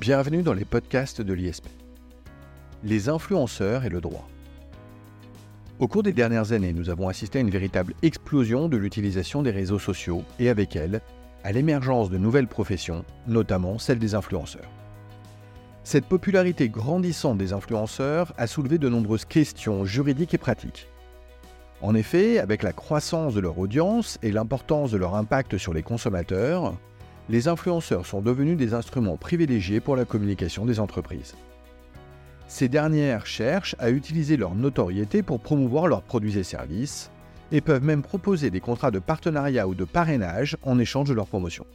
Bienvenue dans les podcasts de l'ISP. Les influenceurs et le droit. Au cours des dernières années, nous avons assisté à une véritable explosion de l'utilisation des réseaux sociaux et avec elle, à l'émergence de nouvelles professions, notamment celle des influenceurs. Cette popularité grandissante des influenceurs a soulevé de nombreuses questions juridiques et pratiques. En effet, avec la croissance de leur audience et l'importance de leur impact sur les consommateurs, les influenceurs sont devenus des instruments privilégiés pour la communication des entreprises. Ces dernières cherchent à utiliser leur notoriété pour promouvoir leurs produits et services, et peuvent même proposer des contrats de partenariat ou de parrainage en échange de leur promotion.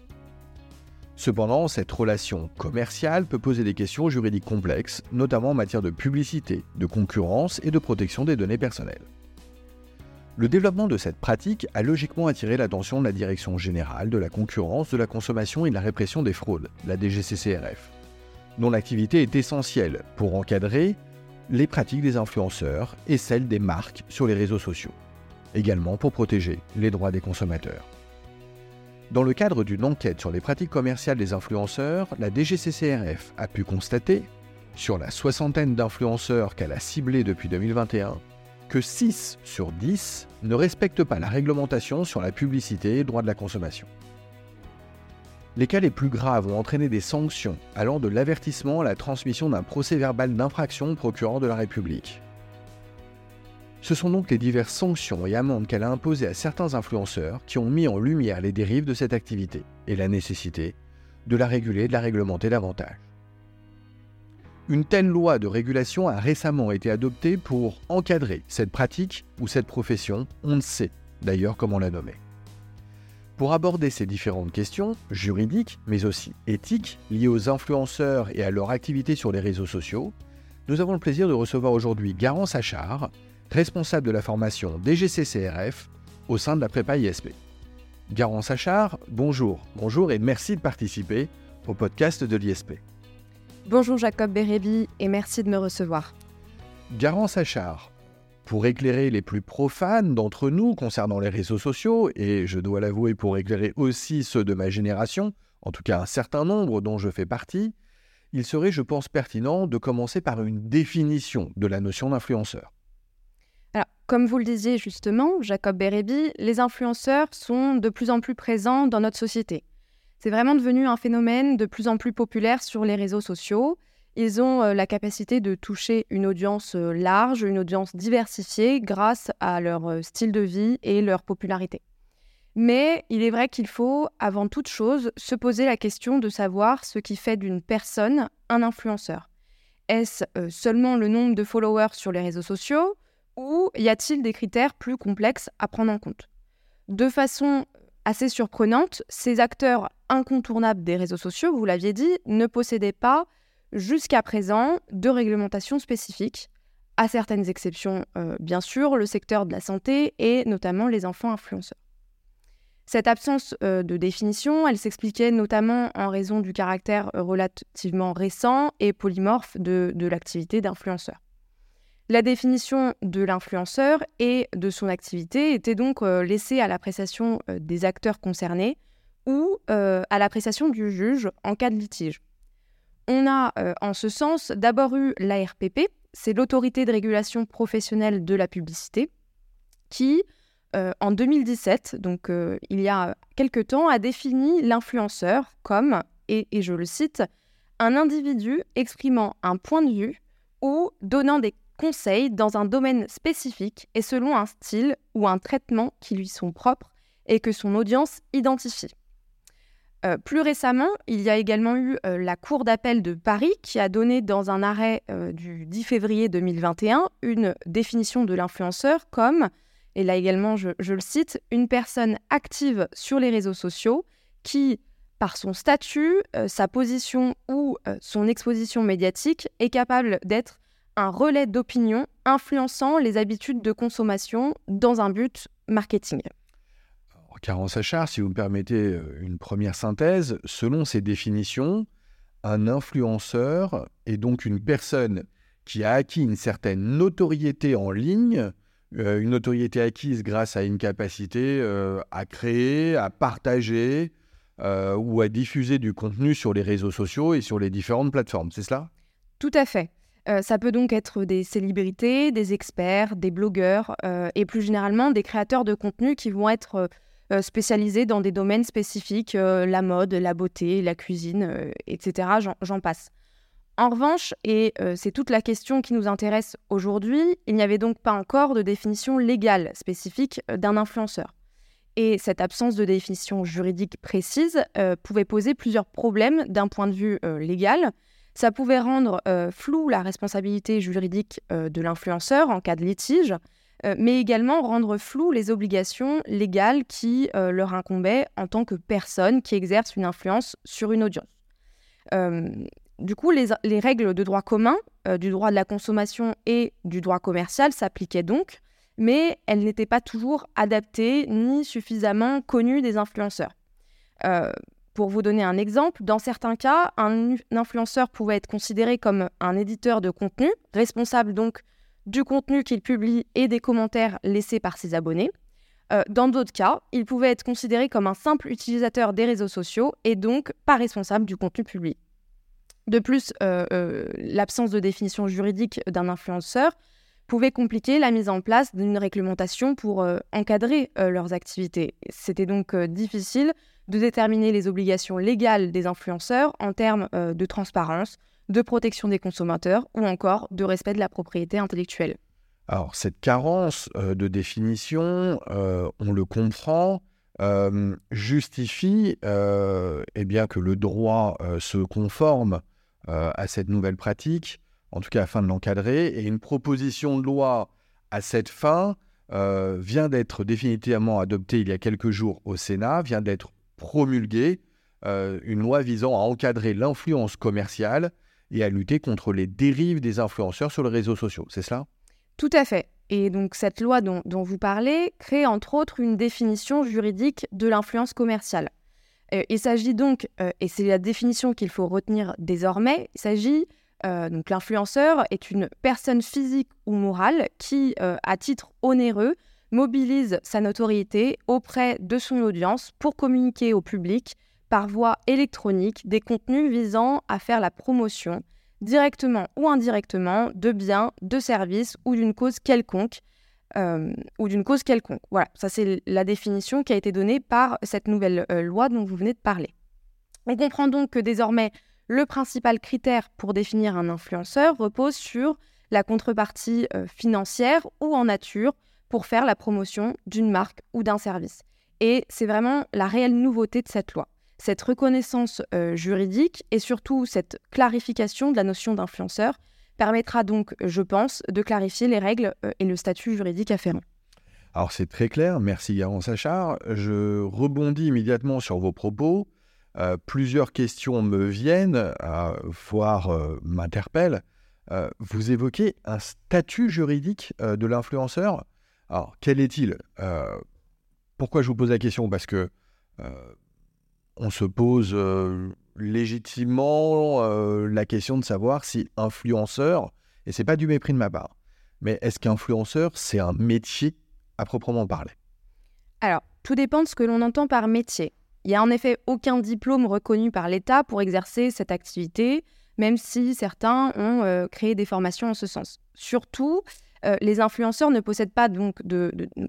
Cependant, cette relation commerciale peut poser des questions juridiques complexes, notamment en matière de publicité, de concurrence et de protection des données personnelles. Le développement de cette pratique a logiquement attiré l'attention de la Direction générale de la concurrence, de la consommation et de la répression des fraudes, la DGCCRF, dont l'activité est essentielle pour encadrer les pratiques des influenceurs et celles des marques sur les réseaux sociaux, également pour protéger les droits des consommateurs. Dans le cadre d'une enquête sur les pratiques commerciales des influenceurs, la DGCCRF a pu constater, sur la soixantaine d'influenceurs qu'elle a ciblés depuis 2021, que 6 sur 10 ne respectent pas la réglementation sur la publicité et le droit de la consommation. Les cas les plus graves ont entraîné des sanctions allant de l'avertissement à la transmission d'un procès verbal d'infraction au procureur de la République. Ce sont donc les diverses sanctions et amendes qu'elle a imposées à certains influenceurs qui ont mis en lumière les dérives de cette activité et la nécessité de la réguler et de la réglementer davantage. Une telle loi de régulation a récemment été adoptée pour encadrer cette pratique ou cette profession, on ne sait d'ailleurs comment la nommer. Pour aborder ces différentes questions, juridiques mais aussi éthiques, liées aux influenceurs et à leur activité sur les réseaux sociaux, nous avons le plaisir de recevoir aujourd'hui Garance Achard, responsable de la formation DGCCRF au sein de la prépa ISP. Garance Achard, bonjour, bonjour et merci de participer au podcast de l'ISP. Bonjour Jacob Bérébi et merci de me recevoir. Garance Achard, pour éclairer les plus profanes d'entre nous concernant les réseaux sociaux, et je dois l'avouer pour éclairer aussi ceux de ma génération, en tout cas un certain nombre dont je fais partie, il serait, je pense, pertinent de commencer par une définition de la notion d'influenceur. Alors, comme vous le disiez justement, Jacob Bérébi, les influenceurs sont de plus en plus présents dans notre société. C'est vraiment devenu un phénomène de plus en plus populaire sur les réseaux sociaux. Ils ont euh, la capacité de toucher une audience euh, large, une audience diversifiée grâce à leur euh, style de vie et leur popularité. Mais il est vrai qu'il faut, avant toute chose, se poser la question de savoir ce qui fait d'une personne un influenceur. Est-ce seulement le nombre de followers sur les réseaux sociaux ou y a-t-il des critères plus complexes à prendre en compte? De façon assez surprenante, ces acteurs incontournables des réseaux sociaux, vous l'aviez dit, ne possédaient pas jusqu'à présent de réglementation spécifique, à certaines exceptions euh, bien sûr, le secteur de la santé et notamment les enfants influenceurs. Cette absence euh, de définition, elle s'expliquait notamment en raison du caractère relativement récent et polymorphe de l'activité d'influenceur. La définition de l'influenceur et de son activité était donc euh, laissée à l'appréciation euh, des acteurs concernés ou euh, à l'appréciation du juge en cas de litige. On a en ce sens d'abord eu l'ARPP, c'est l'autorité de régulation professionnelle de la publicité, qui en 2017, donc il y a quelque temps, a défini l'influenceur comme, et je le cite, un individu exprimant un point de vue ou donnant des conseils dans un domaine spécifique et selon un style ou un traitement qui lui sont propres et que son audience identifie. Euh, plus récemment, il y a également eu euh, la Cour d'appel de Paris qui a donné dans un arrêt euh, du 10 février 2021 une définition de l'influenceur comme, et là également je, je, le cite, une personne active sur les réseaux sociaux qui, par son statut, sa position ou son exposition médiatique, est capable d'être un relais d'opinion influençant les habitudes de consommation dans un but marketing. Karen Sachar, si vous me permettez euh, une première synthèse, selon ces définitions, un influenceur est donc une personne qui a acquis une certaine notoriété en ligne, euh, une notoriété acquise grâce à une capacité euh, à créer, à partager ou à diffuser du contenu sur les réseaux sociaux et sur les différentes plateformes, c'est cela? Tout à fait. Ça peut donc être des célébrités, des experts, des blogueurs et plus généralement des créateurs de contenu qui vont être spécialisés dans des domaines spécifiques, la mode, la beauté, la cuisine, etc. J'en passe. En revanche, et euh, c'est toute la question qui nous intéresse aujourd'hui, il n'y avait donc pas encore de définition légale spécifique euh, d'un influenceur. Et cette absence de définition juridique précise euh, pouvait poser plusieurs problèmes d'un point de vue légal. Ça pouvait rendre floue la responsabilité juridique de l'influenceur en cas de litige, mais également rendre floues les obligations légales qui leur incombaient en tant que personne qui exerce une influence sur une audience. Du coup, les, règles de droit commun, euh, du droit de la consommation et du droit commercial s'appliquaient donc, mais elles n'étaient pas toujours adaptées ni suffisamment connues des influenceurs. Euh, pour vous donner un exemple, dans certains cas, un, influenceur pouvait être considéré comme un éditeur de contenu, responsable donc du contenu qu'il publie et des commentaires laissés par ses abonnés. Euh, dans d'autres cas, il pouvait être considéré comme un simple utilisateur des réseaux sociaux et donc pas responsable du contenu publié. De plus, euh, euh, l'absence de définition juridique d'un influenceur pouvait compliquer la mise en place d'une réglementation pour encadrer leurs activités. C'était donc difficile de déterminer les obligations légales des influenceurs en termes de transparence, de protection des consommateurs ou encore de respect de la propriété intellectuelle. Alors cette carence de définition, on le comprend, justifie eh bien, que le droit se conforme euh, à cette nouvelle pratique, en tout cas afin de l'encadrer. Et une proposition de loi à cette fin euh, vient d'être définitivement adoptée il y a quelques jours au Sénat, vient d'être promulguée, euh, une loi visant à encadrer l'influence commerciale et à lutter contre les dérives des influenceurs sur les réseaux sociaux. C'est cela? Tout à fait. Et donc cette loi dont, dont, vous parlez crée entre autres une définition juridique de l'influence commerciale. Euh, il s'agit donc, euh, et c'est la définition qu'il faut retenir désormais, il s'agit euh, donc l'influenceur est une personne physique ou morale qui, à titre onéreux, mobilise sa notoriété auprès de son audience pour communiquer au public par voie électronique des contenus visant à faire la promotion, directement ou indirectement, de biens, de services ou d'une cause quelconque, euh. Voilà, ça c'est la définition qui a été donnée par cette nouvelle euh, loi dont vous venez de parler. On comprend donc que désormais, le principal critère pour définir un influenceur repose sur la contrepartie euh, financière ou en nature pour faire la promotion d'une marque ou d'un service. Et c'est vraiment la réelle nouveauté de cette loi. Cette reconnaissance juridique et surtout cette clarification de la notion d'influenceur permettra donc, je pense, de clarifier les règles euh, et le statut juridique afférent. Alors c'est très clair, merci Garance Sachar. Je rebondis immédiatement sur vos propos. Euh, plusieurs questions me viennent, voire euh, m'interpellent. vous évoquez un statut juridique de l'influenceur. Alors quel est-il? Pourquoi je vous pose la question? Parce que on se pose légitimement euh, la question de savoir si influenceur, et c'est pas du mépris de ma part, mais est-ce qu'influenceur, c'est un métier à proprement parler? Alors, tout dépend de ce que l'on entend par métier. Il n'y a en effet aucun diplôme reconnu par l'État pour exercer cette activité, même si certains ont euh, créé des formations en ce sens. Surtout, euh, les influenceurs ne possèdent pas donc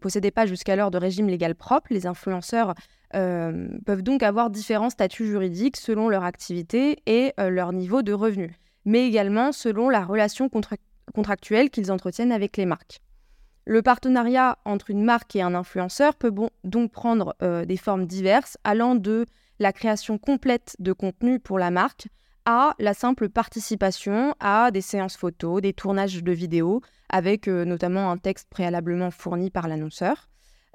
possédaient pas jusqu'alors de régime légal propre. Les influenceurs euh, peuvent donc avoir différents statuts juridiques selon leur activité et euh, leur niveau de revenu, mais également selon la relation contractuelle qu'ils entretiennent avec les marques. Le partenariat entre une marque et un influenceur peut donc prendre des formes diverses, allant de la création complète de contenu pour la marque à la simple participation à des séances photos, des tournages de vidéos, avec euh, notamment un texte préalablement fourni par l'annonceur.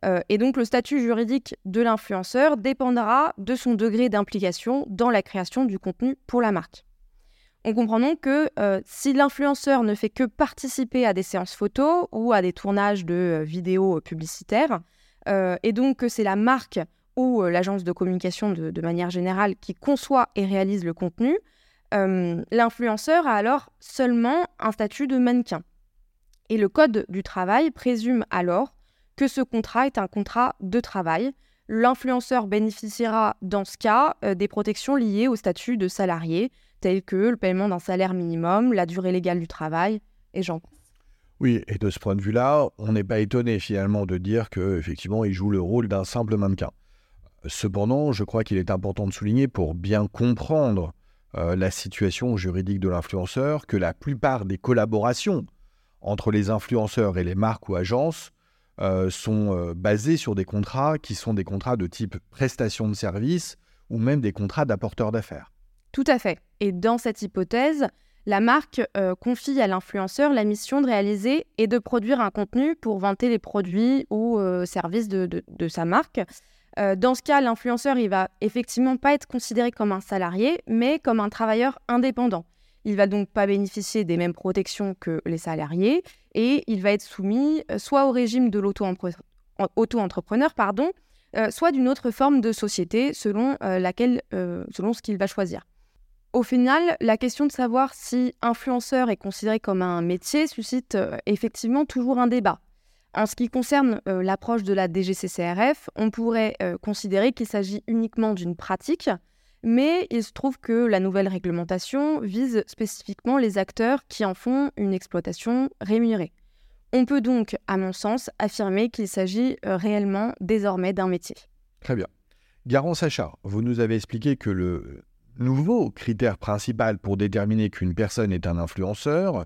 Euh, et donc le statut juridique de l'influenceur dépendra de son degré d'implication dans la création du contenu pour la marque. On comprend donc que euh, si l'influenceur ne fait que participer à des séances photos ou à des tournages de vidéos publicitaires, et donc que c'est la marque ou l'agence de communication de, manière générale qui conçoit et réalise le contenu, euh, l'influenceur a alors seulement un statut de mannequin. Et le Code du travail présume alors que ce contrat est un contrat de travail l'influenceur bénéficiera dans ce cas des protections liées au statut de salarié, telles que le paiement d'un salaire minimum, la durée légale du travail, et j'en passe. Oui, et de ce point de vue-là, on n'est pas étonné finalement de dire qu'effectivement, il joue le rôle d'un simple mannequin. Cependant, je crois qu'il est important de souligner pour bien comprendre euh, la situation juridique de l'influenceur que la plupart des collaborations entre les influenceurs et les marques ou agences euh, sont euh, basées sur des contrats qui sont des contrats de type prestation de service ou même des contrats d'apporteurs d'affaires. Tout à fait. Et dans cette hypothèse, la marque confie à l'influenceur la mission de réaliser et de produire un contenu pour vanter les produits ou services de, sa marque. Euh, dans ce cas, l'influenceur, il va effectivement pas être considéré comme un salarié, mais comme un travailleur indépendant. Il va donc pas bénéficier des mêmes protections que les salariés et il va être soumis euh, soit au régime de l'auto-entrepreneur, pardon, euh, soit d'une autre forme de société selon laquelle, selon ce qu'il va choisir. Au final, la question de savoir si influenceur est considéré comme un métier suscite effectivement toujours un débat. En ce qui concerne euh, l'approche de la DGCCRF, on pourrait euh, considérer qu'il s'agit uniquement d'une pratique, mais il se trouve que la nouvelle réglementation vise spécifiquement les acteurs qui en font une exploitation rémunérée. On peut donc, à mon sens, affirmer qu'il s'agit euh, réellement désormais d'un métier. Très bien. Garant Sacha, vous nous avez expliqué que le nouveau critère principal pour déterminer qu'une personne est un influenceur,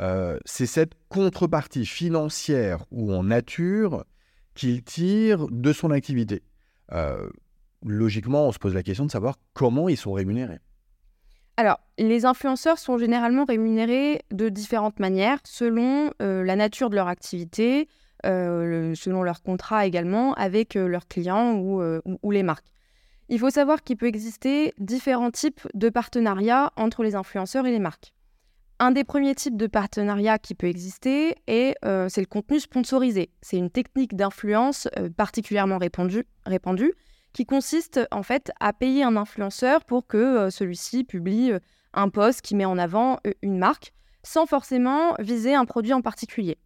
euh, c'est cette contrepartie financière ou en nature qu'il tire de son activité. Euh, logiquement, on se pose la question de savoir comment ils sont rémunérés. Alors, les influenceurs sont généralement rémunérés de différentes manières, selon euh, la nature de leur activité, selon leur contrat également avec leurs clients ou les marques. Il faut savoir qu'il peut exister différents types de partenariats entre les influenceurs et les marques. Un des premiers types de partenariat qui peut exister, et euh, c'est le contenu sponsorisé. C'est une technique d'influence euh, particulièrement répandue, répandue, qui consiste en fait à payer un influenceur pour que euh, celui-ci publie un post qui met en avant une marque, sans forcément viser un produit en particulier.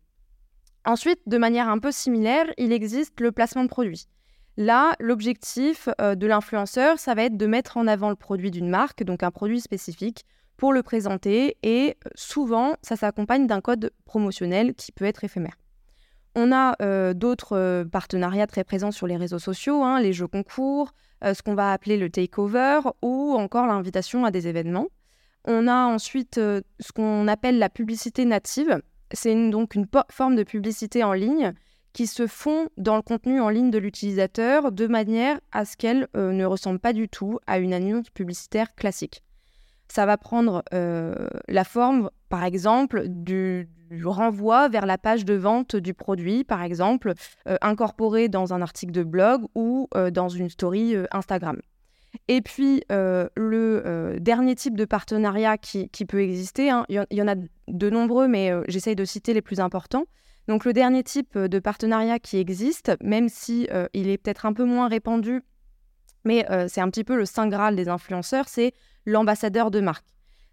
Ensuite, de manière un peu similaire, il existe le placement de produit. Là, l'objectif de l'influenceur, ça va être de mettre en avant le produit d'une marque, donc un produit spécifique, pour le présenter et euh, souvent ça s'accompagne d'un code promotionnel qui peut être éphémère. On a euh, d'autres euh, partenariats très présents sur les réseaux sociaux, hein, les jeux concours, ce qu'on va appeler le takeover ou encore l'invitation à des événements. On a ensuite ce qu'on appelle la publicité native. C'est donc une forme de publicité en ligne qui se fond dans le contenu en ligne de l'utilisateur de manière à ce qu'elle ne ressemble pas du tout à une annonce publicitaire classique ça va prendre euh, la forme, par exemple, du, renvoi vers la page de vente du produit, par exemple, euh, incorporé dans un article de blog ou euh, dans une story Instagram. Et puis, le dernier type de partenariat qui, peut exister, hein, il y, en a de nombreux, mais j'essaye de citer les plus importants. Donc, le dernier type de partenariat qui existe, même si il est peut-être un peu moins répandu, mais c'est un petit peu le saint graal des influenceurs, c'est l'ambassadeur de marque.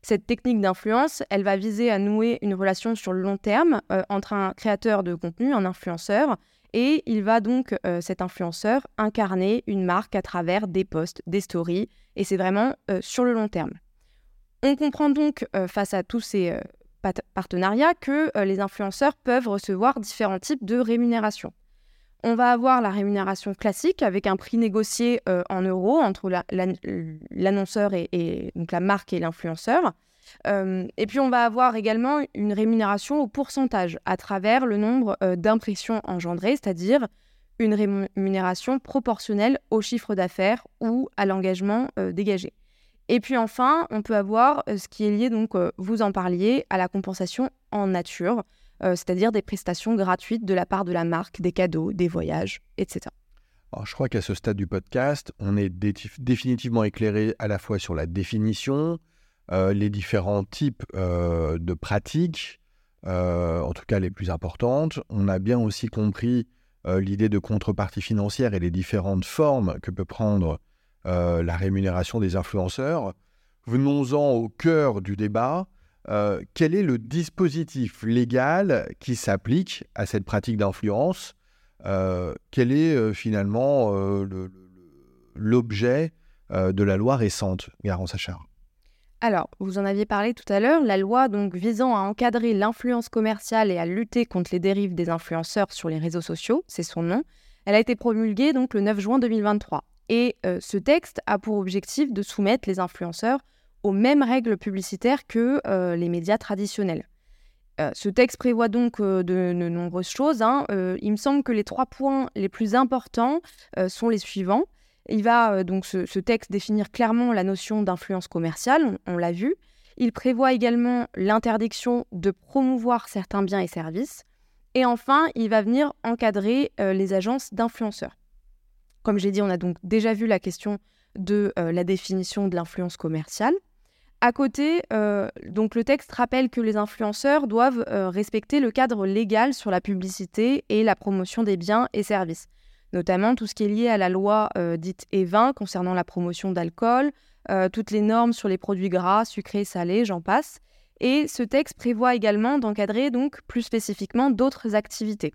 Cette technique d'influence, elle va viser à nouer une relation sur le long terme euh, entre un créateur de contenu, un influenceur, et il va donc, euh, cet influenceur, incarner une marque à travers des posts, des stories, et c'est vraiment euh, sur le long terme. On comprend donc, face à tous ces partenariats, que les influenceurs peuvent recevoir différents types de rémunération. On va avoir la rémunération classique avec un prix négocié euh, en euros entre l'annonceur et, la marque et l'influenceur. Euh, et puis on va avoir également une rémunération au pourcentage à travers le nombre euh, d'impressions engendrées, c'est-à-dire une rémunération proportionnelle au chiffre d'affaires ou à l'engagement dégagé. Et puis enfin, on peut avoir ce qui est lié, donc vous en parliez, à la compensation en nature. Euh, c'est-à-dire des prestations gratuites de la part de la marque, des cadeaux, des voyages, etc. je crois qu'à ce stade du podcast, on est définitivement éclairé à la fois sur la définition, euh, les différents types euh, de pratiques, en tout cas les plus importantes. On a bien aussi compris l'idée de contrepartie financière et les différentes formes que peut prendre la rémunération des influenceurs. Venons-en au cœur du débat. Euh, quel est le dispositif légal qui s'applique à cette pratique d'influence? Quel est finalement l'objet de la loi récente, Garance Achard alors, vous en aviez parlé tout à l'heure, la loi donc visant à encadrer l'influence commerciale et à lutter contre les dérives des influenceurs sur les réseaux sociaux, c'est son nom. Elle a été promulguée donc le 9 juin 2023. Et euh, ce texte a pour objectif de soumettre les influenceurs aux mêmes règles publicitaires que euh, les médias traditionnels. Euh, ce texte prévoit donc de, nombreuses choses. Hein. il me semble que les trois points les plus importants sont les suivants. Il va donc ce, texte définir clairement la notion d'influence commerciale, on l'a vu. Il prévoit également l'interdiction de promouvoir certains biens et services. Et enfin, il va venir encadrer les agences d'influenceurs. Comme j'ai dit, on a donc déjà vu la question de euh, la définition de l'influence commerciale. À côté, euh, donc le texte rappelle que les influenceurs doivent euh, respecter le cadre légal sur la publicité et la promotion des biens et services, notamment tout ce qui est lié à la loi dite E20 concernant la promotion d'alcool, toutes les normes sur les produits gras, sucrés, salés, j'en passe. Et ce texte prévoit également d'encadrer donc plus spécifiquement d'autres activités.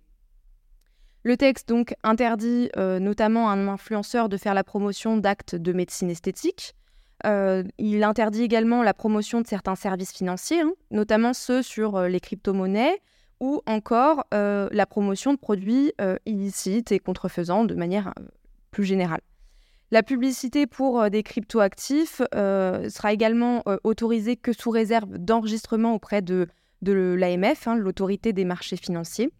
Le texte donc interdit euh, notamment à un influenceur de faire la promotion d'actes de médecine esthétique. Euh, il interdit également la promotion de certains services financiers, hein, notamment ceux sur euh, les crypto-monnaies ou encore la promotion de produits illicites et contrefaisants de manière plus générale. La publicité pour des crypto-actifs sera également autorisée que sous réserve d'enregistrement auprès de, l'AMF, hein, l'autorité des marchés financiers.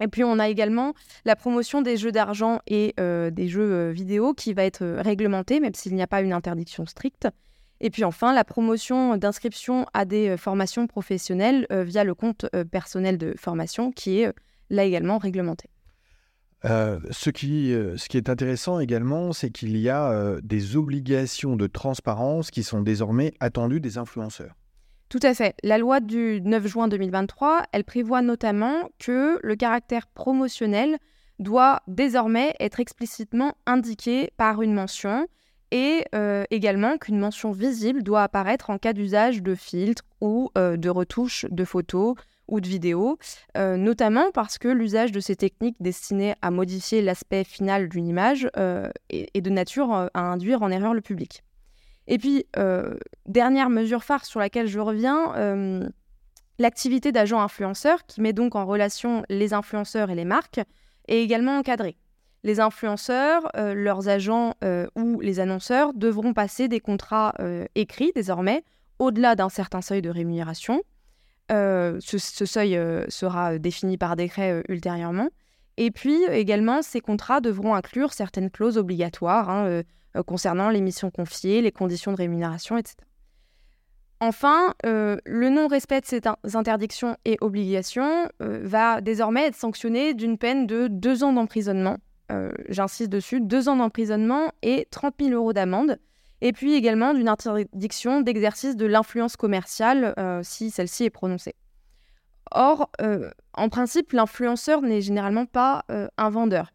Et puis on a également la promotion des jeux d'argent et euh, des jeux euh, vidéo qui va être euh, réglementée, même s'il n'y a pas une interdiction stricte. Et puis enfin, la promotion d'inscription à des formations professionnelles via le compte personnel de formation qui est là également réglementé. ce, qui, ce qui est intéressant également, c'est qu'il y a des obligations de transparence qui sont désormais attendues des influenceurs. Tout à fait. La loi du 9 juin 2023, elle prévoit notamment que le caractère promotionnel doit désormais être explicitement indiqué par une mention et euh, également qu'une mention visible doit apparaître en cas d'usage de filtres ou euh, de retouches de photos ou de vidéos, euh, notamment parce que l'usage de ces techniques destinées à modifier l'aspect final d'une image est, de nature à induire en erreur le public. Et puis, euh, dernière mesure phare sur laquelle je reviens, euh, l'activité d'agent influenceur, qui met donc en relation les influenceurs et les marques, est également encadrée. Les influenceurs, euh, leurs agents ou les annonceurs devront passer des contrats écrits désormais, au-delà d'un certain seuil de rémunération. Ce, seuil sera défini par décret ultérieurement. Et puis également, ces contrats devront inclure certaines clauses obligatoires. Hein, concernant les missions confiées, les conditions de rémunération, etc. Enfin, euh, le non-respect de ces interdictions et obligations euh, va désormais être sanctionné d'une peine de deux ans d'emprisonnement. J'insiste dessus, deux ans d'emprisonnement et 30 000 euros d'amende. Et puis également d'une interdiction d'exercice de l'influence commerciale si celle-ci est prononcée. Or, en principe, l'influenceur n'est généralement pas un vendeur.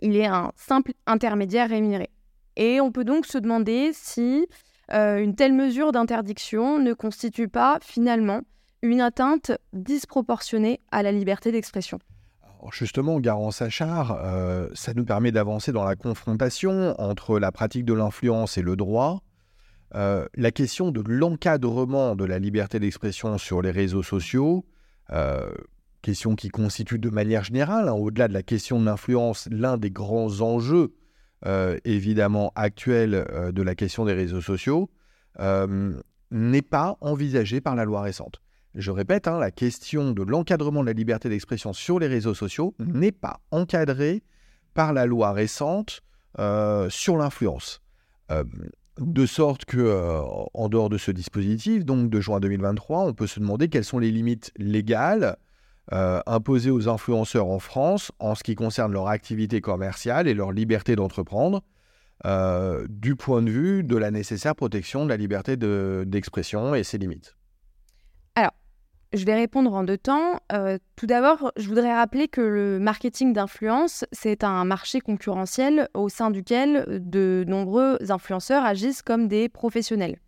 Il est un simple intermédiaire rémunéré. Et on peut donc se demander si euh, une telle mesure d'interdiction ne constitue pas finalement une atteinte disproportionnée à la liberté d'expression. Justement, Garance Achard, euh, ça nous permet d'avancer dans la confrontation entre la pratique de l'influence et le droit. Euh, la question de l'encadrement de la liberté d'expression sur les réseaux sociaux, question qui constitue de manière générale, hein, au-delà de la question de l'influence, l'un des grands enjeux évidemment actuelle euh, de la question des réseaux sociaux euh, n'est pas envisagée par la loi récente. Je répète, hein, la question de l'encadrement de la liberté d'expression sur les réseaux sociaux n'est pas encadrée par la loi récente sur l'influence. de sorte que, en dehors de ce dispositif, donc de juin 2023, on peut se demander quelles sont les limites légales euh, aux influenceurs en France en ce qui concerne leur activité commerciale et leur liberté d'entreprendre, euh, du point de vue de la nécessaire protection de la liberté d'expression et ses limites Alors, je vais répondre en deux temps. Euh, tout d'abord, je voudrais rappeler que le marketing d'influence, c'est un marché concurrentiel au sein duquel de nombreux influenceurs agissent comme des professionnels.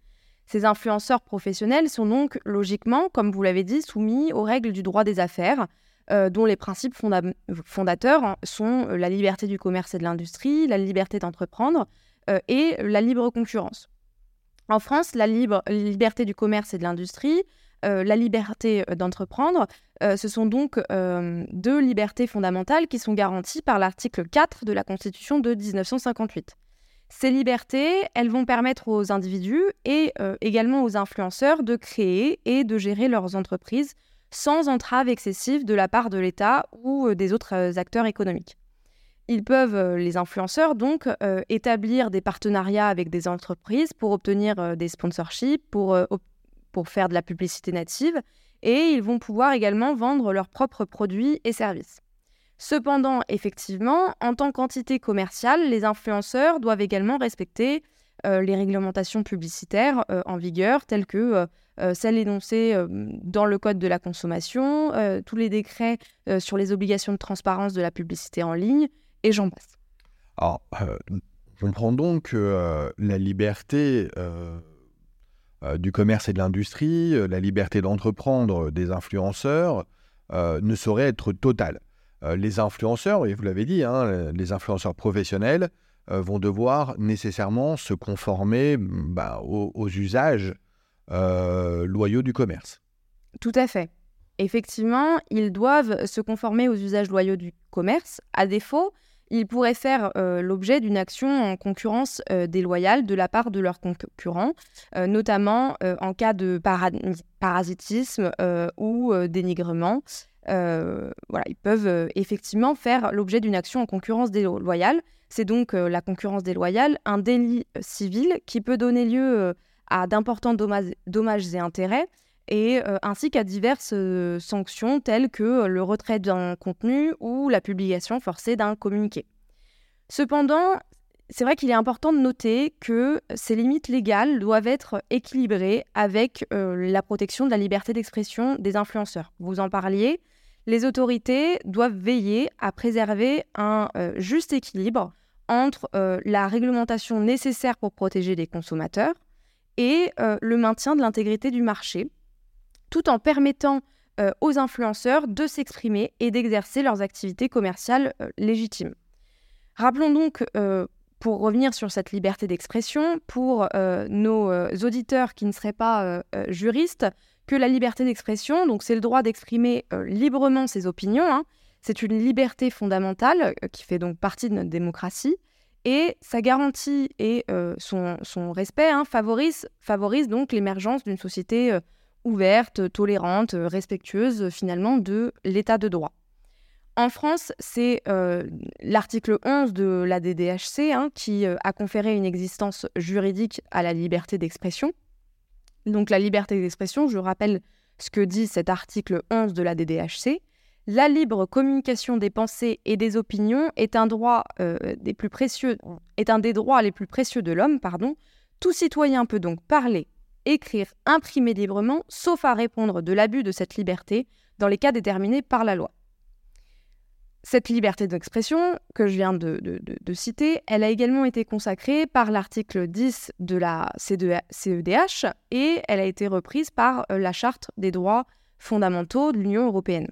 Ces influenceurs professionnels sont donc logiquement, comme vous l'avez dit, soumis aux règles du droit des affaires, dont les principes fondateurs sont la liberté du commerce et de l'industrie, la liberté d'entreprendre et la libre concurrence. En France, la liberté du commerce et de l'industrie, la liberté d'entreprendre, ce sont donc deux libertés fondamentales qui sont garanties par l'article 4 de la Constitution de 1958. Ces libertés, elles vont permettre aux individus et euh, également aux influenceurs de créer et de gérer leurs entreprises sans entrave excessive de la part de l'État ou euh, des autres euh, acteurs économiques. Ils peuvent, les influenceurs, donc, établir des partenariats avec des entreprises pour obtenir des sponsorships, pour, pour faire de la publicité native, et ils vont pouvoir également vendre leurs propres produits et services. Cependant, effectivement, en tant qu'entité commerciale, les influenceurs doivent également respecter euh, les réglementations publicitaires euh, en vigueur, telles que euh, celles énoncées dans le Code de la consommation, tous les décrets sur les obligations de transparence de la publicité en ligne, et j'en passe. Alors, je comprends donc que la liberté du commerce et de l'industrie, la liberté d'entreprendre des influenceurs ne saurait être totale. Euh, les influenceurs, et vous l'avez dit, hein, les influenceurs professionnels euh, vont devoir nécessairement se conformer bah, aux, usages euh, loyaux du commerce. Tout à fait. Effectivement, ils doivent se conformer aux usages loyaux du commerce. À défaut, ils pourraient faire l'objet d'une action en concurrence déloyale de la part de leurs concurrents, notamment en cas de parasitisme ou dénigrement. Euh, voilà, ils peuvent euh, effectivement faire l'objet d'une action en concurrence déloyale. C'est donc euh, la concurrence déloyale, un délit civil qui peut donner lieu à d'importants dommages, et intérêts, et ainsi qu'à diverses sanctions telles que le retrait d'un contenu ou la publication forcée d'un communiqué. Cependant, c'est vrai qu'il est important de noter que ces limites légales doivent être équilibrées avec la protection de la liberté d'expression des influenceurs. Vous en parliez, les autorités doivent veiller à préserver un euh, juste équilibre entre euh, la réglementation nécessaire pour protéger les consommateurs et euh, le maintien de l'intégrité du marché, tout en permettant aux influenceurs de s'exprimer et d'exercer leurs activités commerciales légitimes. Rappelons donc, pour revenir sur cette liberté d'expression, pour nos auditeurs qui ne seraient pas juristes, que la liberté d'expression, donc c'est le droit d'exprimer euh, librement ses opinions, hein. c'est une liberté fondamentale euh, qui fait donc partie de notre démocratie, et sa garantie et euh, son, respect hein, favorise, favorise, donc l'émergence d'une société ouverte, tolérante, respectueuse finalement de l'état de droit. En France, c'est l'article 11 de la DDHC hein, qui a conféré une existence juridique à la liberté d'expression. Donc la liberté d'expression, je rappelle ce que dit cet article 11 de la DDHC. La libre communication des pensées et des opinions est un droit euh, des plus précieux, est un des droits les plus précieux de l'homme, pardon. Tout citoyen peut donc parler, écrire, imprimer librement, sauf à répondre de l'abus de cette liberté dans les cas déterminés par la loi. Cette liberté d'expression que je viens de, citer, elle a également été consacrée par l'article 10 de la CEDH et elle a été reprise par euh, la Charte des droits fondamentaux de l'Union européenne.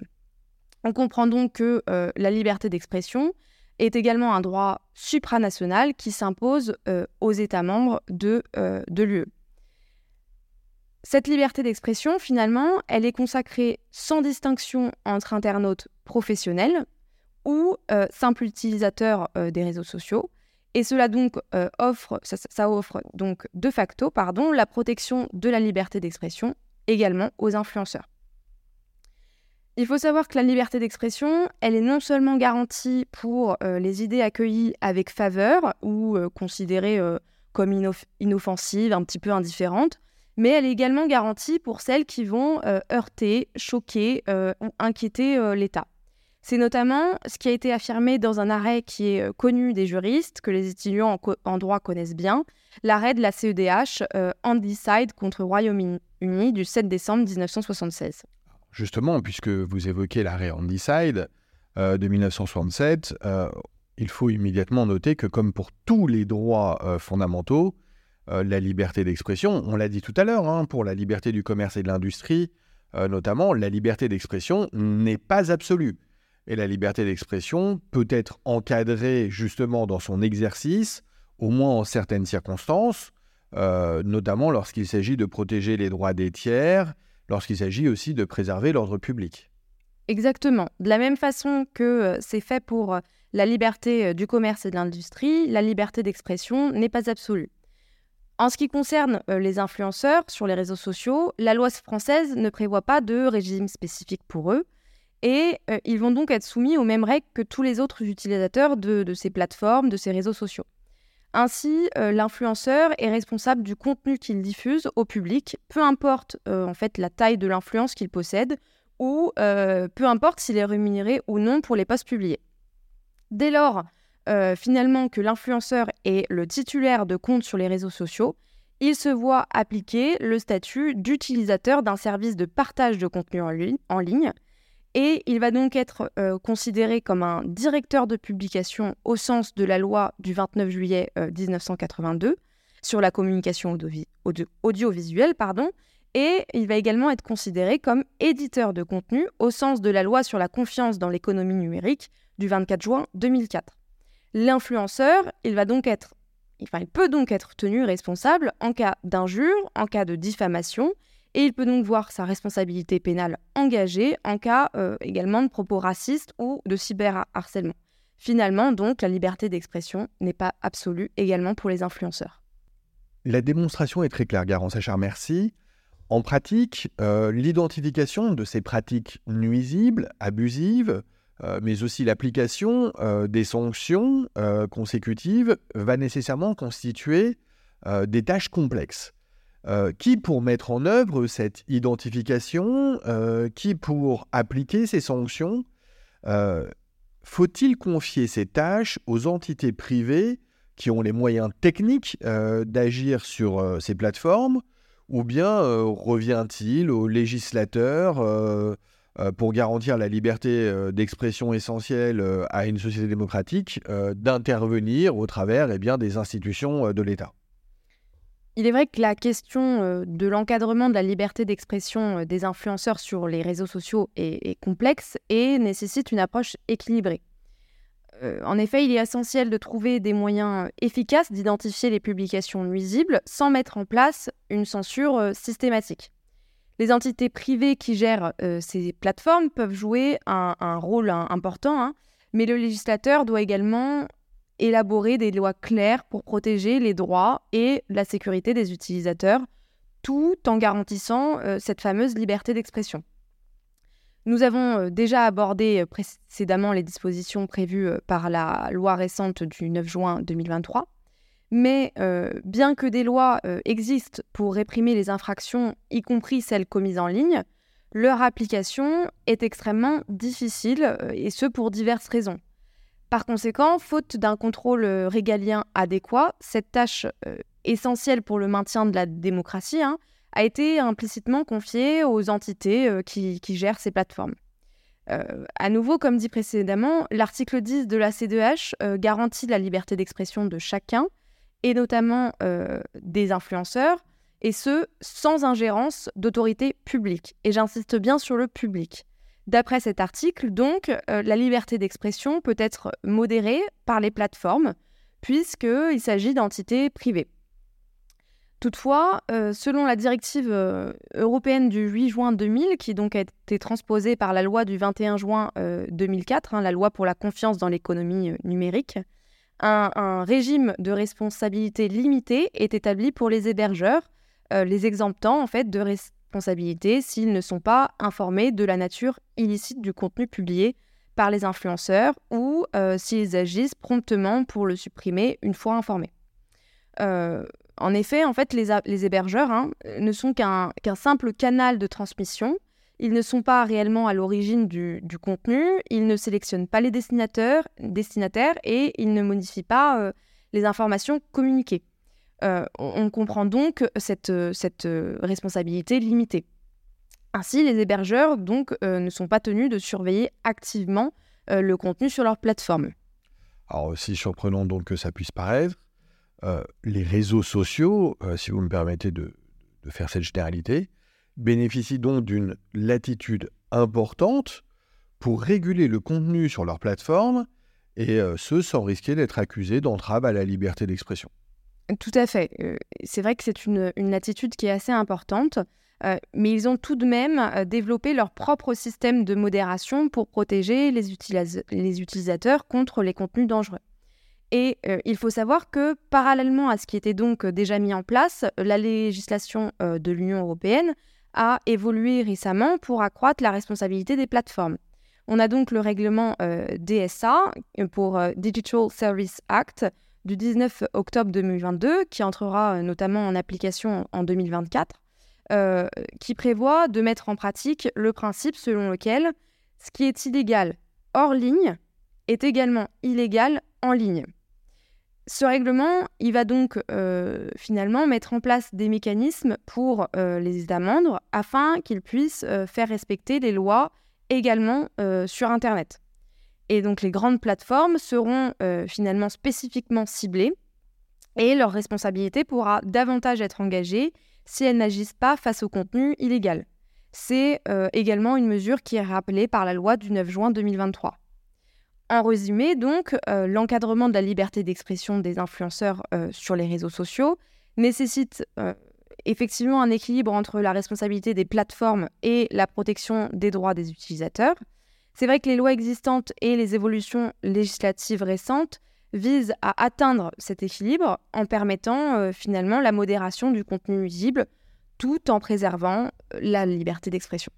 On comprend donc que euh, la liberté d'expression est également un droit supranational qui s'impose euh, aux États membres de, de l'UE. Cette liberté d'expression, finalement, elle est consacrée sans distinction entre internautes professionnels, ou euh, simple utilisateur euh, des réseaux sociaux. Et cela donc euh, offre, ça, offre donc de facto pardon, la protection de la liberté d'expression également aux influenceurs. Il faut savoir que la liberté d'expression, elle est non seulement garantie pour les idées accueillies avec faveur ou considérées comme inoffensives, un petit peu indifférentes, mais elle est également garantie pour celles qui vont heurter, choquer ou inquiéter l'État. C'est notamment ce qui a été affirmé dans un arrêt qui est euh, connu des juristes, que les étudiants en, droit connaissent bien, l'arrêt de la CEDH euh, contre Royaume-Uni du 7 décembre 1976. Justement, puisque vous évoquez l'arrêt Andicide euh, de 1967, il faut immédiatement noter que comme pour tous les droits fondamentaux, la liberté d'expression, on l'a dit tout à l'heure, hein, pour la liberté du commerce et de l'industrie, notamment, la liberté d'expression n'est pas absolue. Et la liberté d'expression peut être encadrée justement dans son exercice, au moins en certaines circonstances, notamment lorsqu'il s'agit de protéger les droits des tiers, lorsqu'il s'agit aussi de préserver l'ordre public. Exactement. De la même façon que c'est fait pour la liberté du commerce et de l'industrie, la liberté d'expression n'est pas absolue. En ce qui concerne les influenceurs sur les réseaux sociaux, la loi française ne prévoit pas de régime spécifique pour eux et ils vont donc être soumis aux mêmes règles que tous les autres utilisateurs de, ces plateformes, de ces réseaux sociaux. Ainsi, l'influenceur est responsable du contenu qu'il diffuse au public, peu importe en fait la taille de l'influence qu'il possède ou peu importe s'il est rémunéré ou non pour les posts publiés. Dès lors euh, finalement que l'influenceur est le titulaire de compte sur les réseaux sociaux, il se voit appliquer le statut d'utilisateur d'un service de partage de contenu en, ligne, et il va donc être euh, considéré comme un directeur de publication au sens de la loi du 29 juillet 1982 euh, sur la communication audiovisuelle, pardon, et il va également être considéré comme éditeur de contenu au sens de la loi sur la confiance dans l'économie numérique du 24 juin 2004. L'influenceur, il va donc être, enfin, il peut donc être tenu responsable en cas d'injure, en cas de diffamation, et il peut donc voir sa responsabilité pénale engagée en cas euh, également de propos racistes ou de cyberharcèlement. Finalement, donc, la liberté d'expression n'est pas absolue également pour les influenceurs. La démonstration est très claire, Garance Achard, merci. En pratique, euh, l'identification de ces pratiques nuisibles, abusives, euh, mais aussi l'application des sanctions consécutives va nécessairement constituer des tâches complexes. Qui pour mettre en œuvre cette identification, qui pour appliquer ces sanctions, faut-il confier ces tâches aux entités privées qui ont les moyens techniques d'agir sur ces plateformes, ou bien revient-il aux législateurs euh, pour garantir la liberté euh, d'expression essentielle euh, à une société démocratique, d'intervenir au travers eh des institutions de l'État? Il est vrai que la question de l'encadrement de la liberté d'expression des influenceurs sur les réseaux sociaux est, complexe et nécessite une approche équilibrée. en effet, il est essentiel de trouver des moyens efficaces d'identifier les publications nuisibles sans mettre en place une censure systématique. Les entités privées qui gèrent euh, ces plateformes peuvent jouer un, rôle important, hein, mais le législateur doit également élaborer des lois claires pour protéger les droits et la sécurité des utilisateurs, tout en garantissant euh, cette fameuse liberté d'expression. Nous avons euh, déjà abordé précédemment les dispositions prévues par la loi récente du 9 juin 2023. Mais euh, bien que des lois euh, existent pour réprimer les infractions, y compris celles commises en ligne, leur application est extrêmement difficile, euh, et ce pour diverses raisons. Par conséquent, faute d'un contrôle régalien adéquat, cette tâche essentielle pour le maintien de la démocratie hein, a été implicitement confiée aux entités qui, qui, gèrent ces plateformes. à nouveau, comme dit précédemment, l'article 10 de la C2H garantit la liberté d'expression de chacun, et notamment euh, des influenceurs, et ce, sans ingérence d'autorité publique. Et j'insiste bien sur le public. D'après cet article, donc, euh, la liberté d'expression peut être modérée par les plateformes, puisqu'il s'agit d'entités privées. Toutefois, euh, selon la directive européenne du 8 juin 2000, qui donc a été transposée par la loi du 21 juin 2004, hein, la loi pour la confiance dans l'économie numérique, un, régime de responsabilité limitée est établi pour les hébergeurs, euh, les exemptant en fait de responsabilité s'ils ne sont pas informés de la nature illicite du contenu publié par les influenceurs ou euh, s'ils agissent promptement pour le supprimer une fois informés. Euh, en effet, en fait, les, hébergeurs hein, ne sont qu'un simple canal de transmission ils ne sont pas réellement à l'origine du, contenu, ils ne sélectionnent pas les destinataires, et ils ne modifient pas euh, les informations communiquées. Euh, on, comprend donc cette, cette responsabilité limitée. Ainsi, les hébergeurs euh, ne sont pas tenus de surveiller activement le contenu sur leur plateforme. Alors, aussi surprenant donc que ça puisse paraître, les réseaux sociaux, si vous me permettez de, faire cette généralité, bénéficient donc d'une latitude importante pour réguler le contenu sur leur plateforme et euh, ce sans risquer d'être accusés d'entrave à la liberté d'expression. Tout à fait. C'est vrai que c'est une, latitude qui est assez importante, mais ils ont tout de même développé leur propre système de modération pour protéger les, utilisateurs contre les contenus dangereux. Et il faut savoir que parallèlement à ce qui était donc déjà mis en place, la législation de l'Union européenne a évolué récemment pour accroître la responsabilité des plateformes. On a donc le règlement DSA pour Digital Service Act du 19 octobre 2022 qui entrera notamment en application en 2024, qui prévoit de mettre en pratique le principe selon lequel ce qui est illégal hors ligne est également illégal en ligne. Ce règlement, il va donc finalement mettre en place des mécanismes pour les États membres afin qu'ils puissent faire respecter les lois également euh, sur Internet. Et donc les grandes plateformes seront euh, finalement spécifiquement ciblées et leur responsabilité pourra davantage être engagée si elles n'agissent pas face au contenu illégal. C'est euh, également une mesure qui est rappelée par la loi du 9 juin 2023. En résumé, donc, l'encadrement de la liberté d'expression des influenceurs sur les réseaux sociaux nécessite effectivement un équilibre entre la responsabilité des plateformes et la protection des droits des utilisateurs. C'est vrai que les lois existantes et les évolutions législatives récentes visent à atteindre cet équilibre en permettant euh, finalement la modération du contenu visible tout en préservant euh, la liberté d'expression.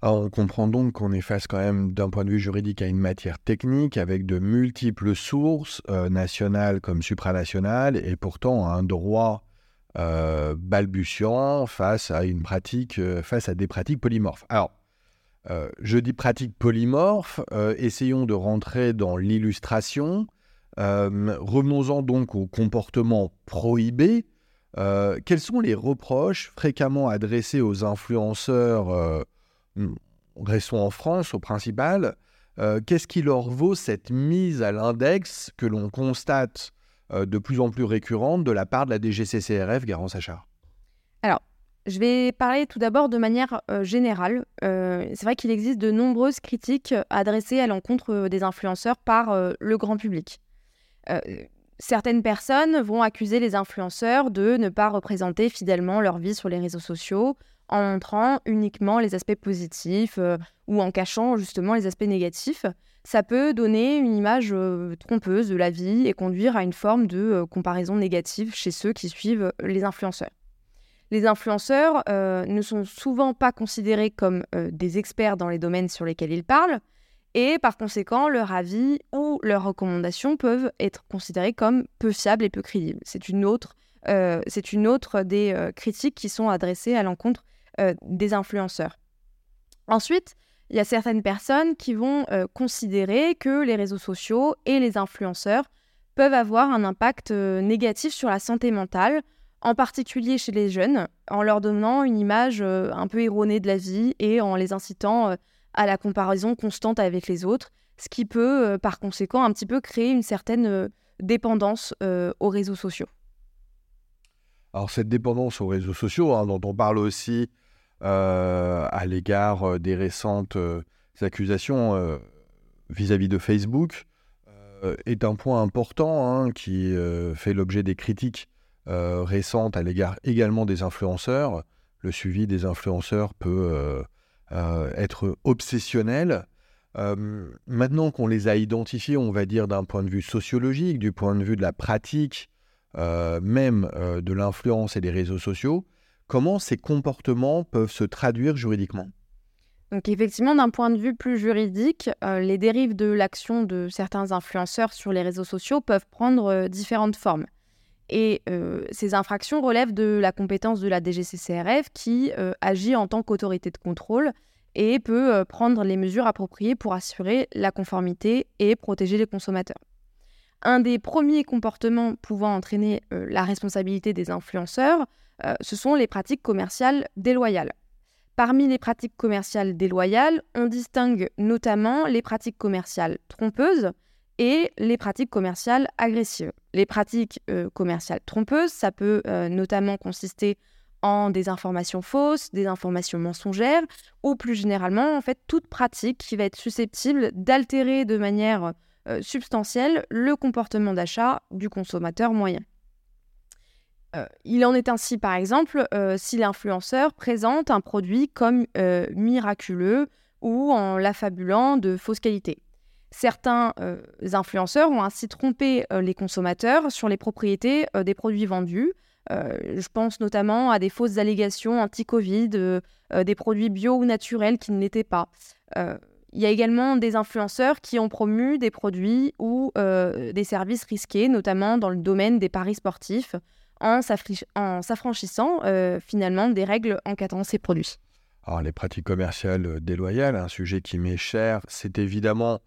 on comprend donc qu'on est face quand même d'un point de vue juridique à une matière technique avec de multiples sources euh, nationales comme supranationales et pourtant un droit balbutiant face à face à des pratiques polymorphes. Alors, euh, je dis pratiques polymorphes, essayons de rentrer dans l'illustration. Revenons-en donc au comportement prohibé. quels sont les reproches fréquemment adressés aux influenceurs Restons en France, au principal? Qu'est-ce qui leur vaut cette mise à l'index que l'on constate euh, de plus en plus récurrente de la part de la DGCCRF, Garance Sachar Alors, je vais parler tout d'abord de manière euh, générale. Euh, c'est vrai qu'il existe de nombreuses critiques adressées à l'encontre des influenceurs par le grand public. certaines personnes vont accuser les influenceurs de ne pas représenter fidèlement leur vie sur les réseaux sociaux en montrant uniquement les aspects positifs ou en cachant justement les aspects négatifs ça peut donner une image euh, trompeuse de la vie et conduire à une forme de euh, comparaison négative chez ceux qui suivent euh, les influenceurs. Les influenceurs ne sont souvent pas considérés comme des experts dans les domaines sur lesquels ils parlent, et par conséquent, leur avis ou leurs recommandations peuvent être considérés comme peu fiables et peu crédibles. C'est une autre, autre des critiques qui sont adressées à l'encontre des influenceurs. Ensuite, il y a certaines personnes qui vont euh, considérer que les réseaux sociaux et les influenceurs peuvent avoir un impact euh, négatif sur la santé mentale, en particulier chez les jeunes, en leur donnant une image euh, un peu erronée de la vie et en les incitant à la comparaison constante avec les autres, ce qui peut par conséquent un petit peu créer une certaine dépendance aux réseaux sociaux. Alors cette dépendance aux réseaux sociaux, hein, dont on parle aussi euh, à l'égard euh, des récentes euh, accusations vis-à-vis de Facebook est un point important hein, qui fait l'objet des critiques récentes à l'égard également des influenceurs. Le suivi des influenceurs peut être obsessionnel. maintenant qu'on les a identifiés, on va dire d'un point de vue sociologique, du point de vue de la pratique même de l'influence et des réseaux sociaux, Comment ces comportements peuvent se traduire juridiquement? Donc effectivement, d'un point de vue plus juridique, euh, les dérives de l'action de certains influenceurs sur les réseaux sociaux peuvent prendre euh, différentes formes. Et euh, ces infractions relèvent de la compétence de la DGCCRF qui agit en tant qu'autorité de contrôle et peut prendre les mesures appropriées pour assurer la conformité et protéger les consommateurs. Un des premiers comportements pouvant entraîner la responsabilité des influenceurs euh, ce sont les pratiques commerciales déloyales. Parmi les pratiques commerciales déloyales, on distingue notamment les pratiques commerciales trompeuses et les pratiques commerciales agressives. Les pratiques euh, commerciales trompeuses, ça peut euh, notamment consister en des informations fausses, des informations mensongères, ou plus généralement, en fait, toute pratique qui va être susceptible d'altérer de manière euh, substantielle le comportement d'achat du consommateur moyen. Il en est ainsi, par exemple, si l'influenceur présente un produit comme miraculeux ou en l'affabulant de fausse qualité. Certains influenceurs ont ainsi trompé les consommateurs sur les propriétés des produits vendus, euh, je pense notamment à des fausses allégations anti-Covid, euh, euh, des produits bio ou naturels qui ne l'étaient pas. Il y a également des influenceurs qui ont promu des produits ou des services risqués, notamment dans le domaine des paris sportifs, en s'affranchissant finalement des règles encadrant ces produits. Alors les pratiques commerciales déloyales, un sujet qui m'est cher, c'est évidemment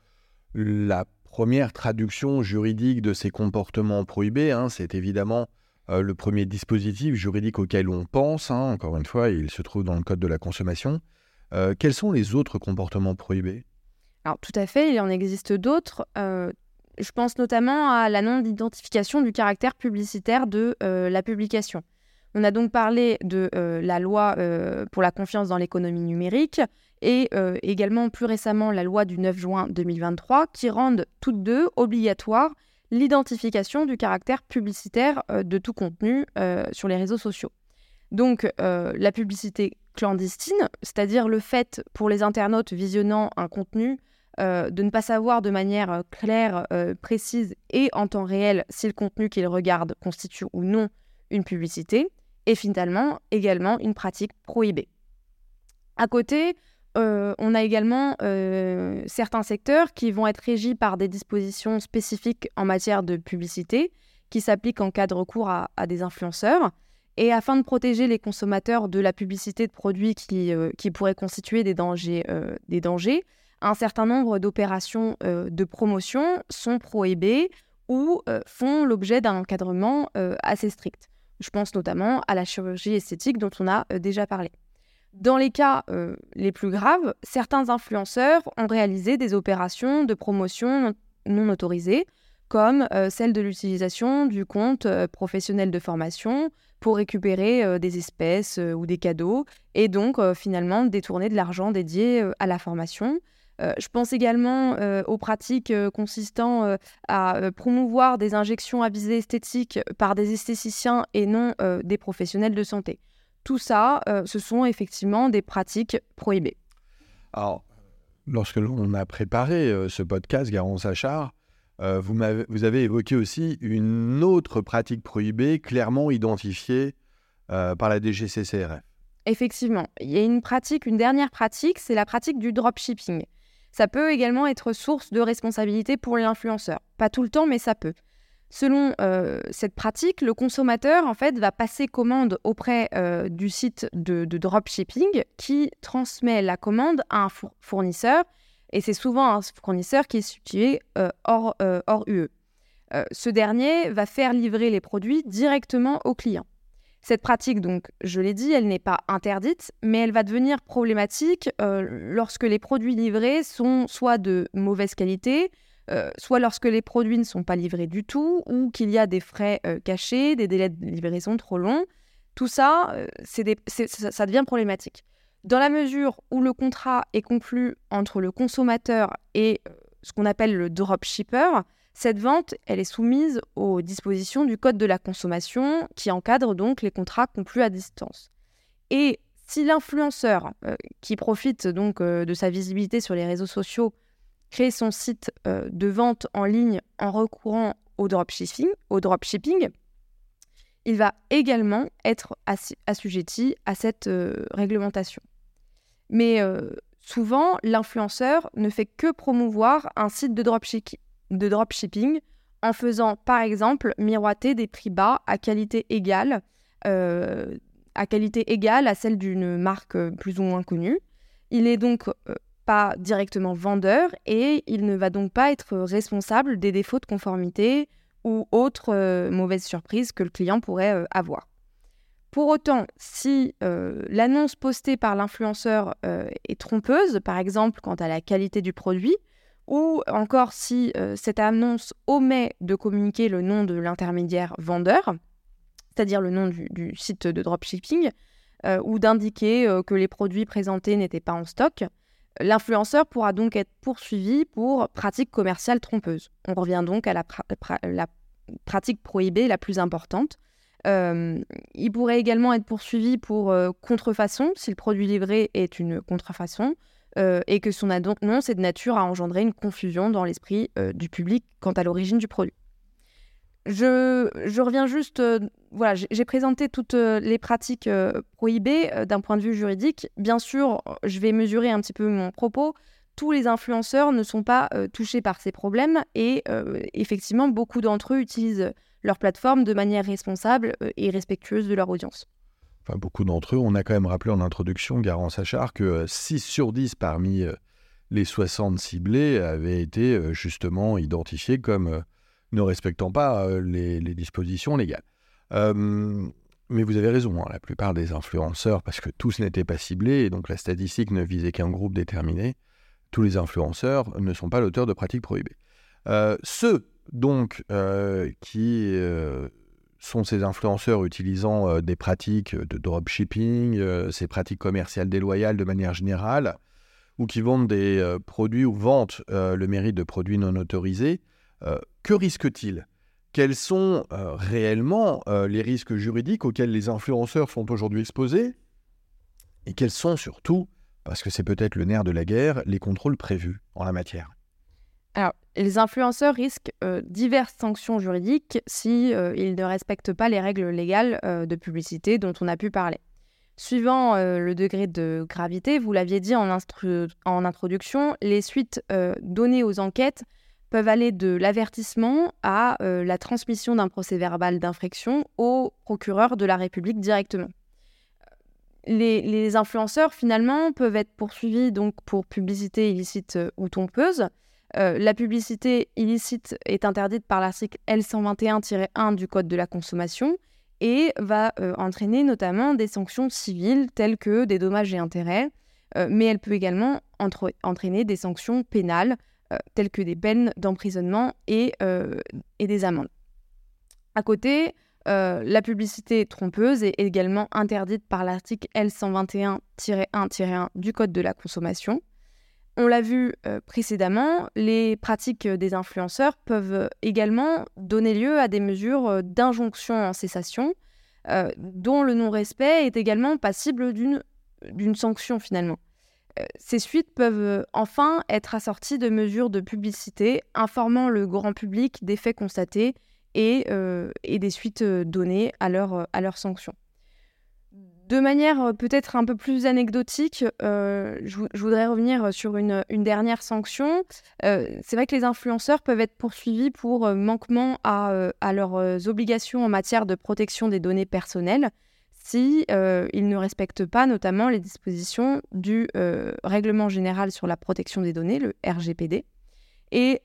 la première traduction juridique de ces comportements prohibés. Hein. c'est évidemment euh, le premier dispositif juridique auquel on pense, hein, encore une fois, il se trouve dans le Code de la consommation. Euh, quels sont les autres comportements prohibés? Alors tout à fait, il en existe d'autres. Euh, je pense notamment à la non-identification du caractère publicitaire de la publication. On a donc parlé de la loi pour la confiance dans l'économie numérique et également plus récemment la loi du 9 juin 2023 qui rendent toutes deux obligatoires l'identification du caractère publicitaire euh, de tout contenu euh, sur les réseaux sociaux. Donc euh, la publicité clandestine, c'est-à-dire le fait pour les internautes visionnant un contenu de ne pas savoir de manière claire, précise et en temps réel si le contenu qu'ils regardent constitue ou non une publicité, est finalement également une pratique prohibée. À côté, euh, on a également euh, certains secteurs qui vont être régis par des dispositions spécifiques en matière de publicité qui s'appliquent en cas de recours à, des influenceurs. Et afin de protéger les consommateurs de la publicité de produits qui, euh, pourraient constituer des dangers, un certain nombre d'opérations de promotion sont prohibées ou font l'objet d'un encadrement assez strict. Je pense notamment à la chirurgie esthétique dont on a déjà parlé. Dans les cas euh, les plus graves, certains influenceurs ont réalisé des opérations de promotion non autorisées, comme euh, celle de l'utilisation du compte euh, professionnel de formation pour récupérer des espèces ou des cadeaux, et donc finalement détourner de l'argent dédié à la formation. Je pense également aux pratiques consistant à promouvoir des injections à visée esthétique par des esthéticiens et non des professionnels de santé. Tout ça, euh, ce sont effectivement des pratiques prohibées. Alors, lorsque l'on a préparé euh, ce podcast, Garance Achard, euh, vous, vous, avez évoqué aussi une autre pratique prohibée clairement identifiée par la DGCCRF. Effectivement, il y a une pratique, une dernière pratique, c'est la pratique du dropshipping. Ça peut également être source de responsabilité pour l'influenceur. Pas tout le temps, mais ça peut. Selon euh, cette pratique, le consommateur en fait va passer commande auprès euh, du site de, dropshipping qui transmet la commande à un fournisseur et c'est souvent un fournisseur qui est situé euh, hors, hors UE. ce dernier va faire livrer les produits directement au client. Cette pratique, donc, je l'ai dit, elle n'est pas interdite, mais elle va devenir problématique lorsque les produits livrés sont soit de mauvaise qualité, euh, soit lorsque les produits ne sont pas livrés du tout, ou qu'il y a des frais euh, cachés, des délais de livraison trop longs. Tout ça, euh, ça devient problématique. Dans la mesure où le contrat est conclu entre le consommateur et ce qu'on appelle le dropshipper, cette vente, elle est soumise aux dispositions du Code de la consommation qui encadre donc les contrats conclus à distance. Et si l'influenceur qui profite donc de sa visibilité sur les réseaux sociaux créer son site euh, de vente en ligne en recourant au dropshipping, au dropshipping il va également être assujetti à cette euh, réglementation. Mais euh, souvent, l'influenceur ne fait que promouvoir un site de, de dropshipping en faisant, par exemple, miroiter des prix bas à qualité égale, à qualité égale à celle d'une marque plus ou moins connue. Il est donc pas directement vendeur et il ne va donc pas être responsable des défauts de conformité ou autres euh, mauvaises surprises que le client pourrait euh, avoir. Pour autant, si euh, l'annonce postée par l'influenceur est trompeuse, par exemple quant à la qualité du produit, ou encore si cette annonce omet de communiquer le nom de l'intermédiaire vendeur, c'est-à-dire le nom du, site de dropshipping, ou d'indiquer que les produits présentés n'étaient pas en stock, l'influenceur pourra donc être poursuivi pour pratique commerciale trompeuse. On revient donc à la, la pratique prohibée la plus importante. il pourrait également être poursuivi pour contrefaçon si le produit livré est une contrefaçon euh, et que son annonce est de nature à engendrer une confusion dans l'esprit euh, du public quant à l'origine du produit. Je, reviens juste, euh, voilà, j'ai présenté toutes les pratiques prohibées d'un point de vue juridique. Bien sûr, je vais mesurer un petit peu mon propos. Tous les influenceurs ne sont pas touchés par ces problèmes et effectivement, beaucoup d'entre eux utilisent leur plateforme de manière responsable et respectueuse de leur audience beaucoup d'entre eux, on a quand même rappelé en introduction, Garant Sachar, que 6 euh, sur 10 parmi euh, les 60 ciblés avaient été euh, justement identifiés comme ne respectant pas les, dispositions légales. mais vous avez raison, hein, la plupart des influenceurs, parce que tous n'étaient pas ciblés, et donc la statistique ne visait qu'un groupe déterminé, tous les influenceurs ne sont pas l'auteur de pratiques prohibées. ceux donc qui sont ces influenceurs utilisant euh, des pratiques de dropshipping, euh, ces pratiques commerciales déloyales de manière générale, ou qui vendent des euh, produits ou vantent le mérite de produits non autorisés, que risquent-ils? Quels sont réellement les risques juridiques auxquels les influenceurs sont aujourd'hui exposés? Et quels sont surtout, parce que c'est peut-être le nerf de la guerre, les contrôles prévus en la matière? Alors, les influenceurs risquent euh, diverses sanctions juridiques si euh, ils ne respectent pas les règles légales euh, de publicité dont on a pu parler. Suivant le degré de gravité, vous l'aviez dit en, en, introduction, les suites données aux enquêtes peuvent aller de l'avertissement à la transmission d'un procès verbal d'infraction au procureur de la République directement. Les, les, influenceurs, finalement, peuvent être poursuivis donc pour publicité illicite ou trompeuse, euh, la publicité illicite est interdite par l'article L121-1 du Code de la consommation et va euh, entraîner notamment des sanctions civiles telles que des dommages et intérêts, euh, mais elle peut également entraîner des sanctions pénales telles que des peines d'emprisonnement et, et, des amendes. À côté, la publicité trompeuse est également interdite par l'article L121-1-1 du Code de la consommation. On l'a vu euh, précédemment, les pratiques des influenceurs peuvent également donner lieu à des mesures euh, d'injonction en cessation, euh, dont le non-respect est également passible d'une sanction finalement. Ces suites peuvent enfin être assorties de mesures de publicité informant le grand public des faits constatés et, des suites données à leurs leur sanctions. De manière euh, peut-être un peu plus anecdotique, euh, je, voudrais revenir sur une, dernière sanction. Euh, c'est vrai que les influenceurs peuvent être poursuivis pour manquement à, leurs obligations en matière de protection des données personnelles si ils ne respectent pas notamment les dispositions du Règlement général sur la protection des données, le RGPD. Et,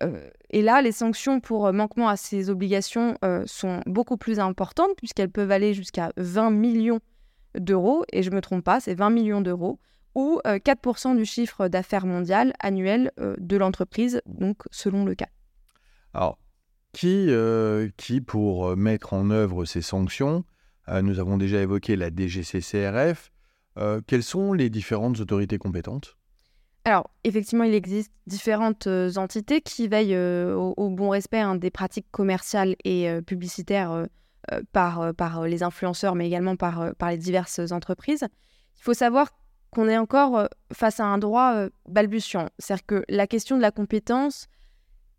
là, les sanctions pour manquement à ces obligations sont beaucoup plus importantes puisqu'elles peuvent aller jusqu'à 20 millions et je ne me trompe pas, c'est 20 millions d'euros, ou 4% euh, du chiffre d'affaires mondial annuel euh, de l'entreprise, donc selon le cas. Alors, qui, euh, qui pour mettre en œuvre ces sanctions, nous avons déjà évoqué la DGCCRF, quelles sont les différentes autorités compétentes? Alors, effectivement, il existe différentes entités qui veillent au, bon respect hein, des pratiques commerciales et publicitaires euh, par, euh, par euh, les influenceurs, mais également par, les diverses entreprises. Il faut savoir qu'on est encore face à un droit balbutiant. C'est-à-dire que la question de la compétence,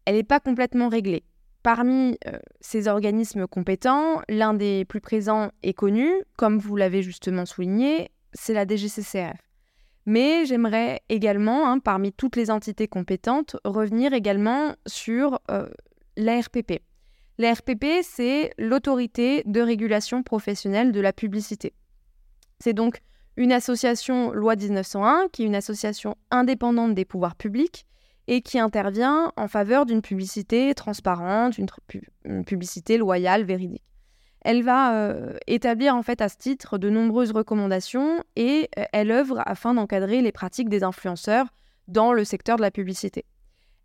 elle n'est pas complètement réglée. Parmi ces organismes compétents, l'un des plus présents et connus, comme vous l'avez justement souligné, c'est la DGCCRF. Mais j'aimerais également, hein, parmi toutes les entités compétentes, revenir également sur l'ARPP. La RPP, c'est l'autorité de régulation professionnelle de la publicité. C'est donc une association loi 1901 qui est une association indépendante des pouvoirs publics et qui intervient en faveur d'une publicité transparente, une, publicité loyale, véridique. Elle va euh, établir en fait à ce titre de nombreuses recommandations et euh, elle œuvre afin d'encadrer les pratiques des influenceurs dans le secteur de la publicité.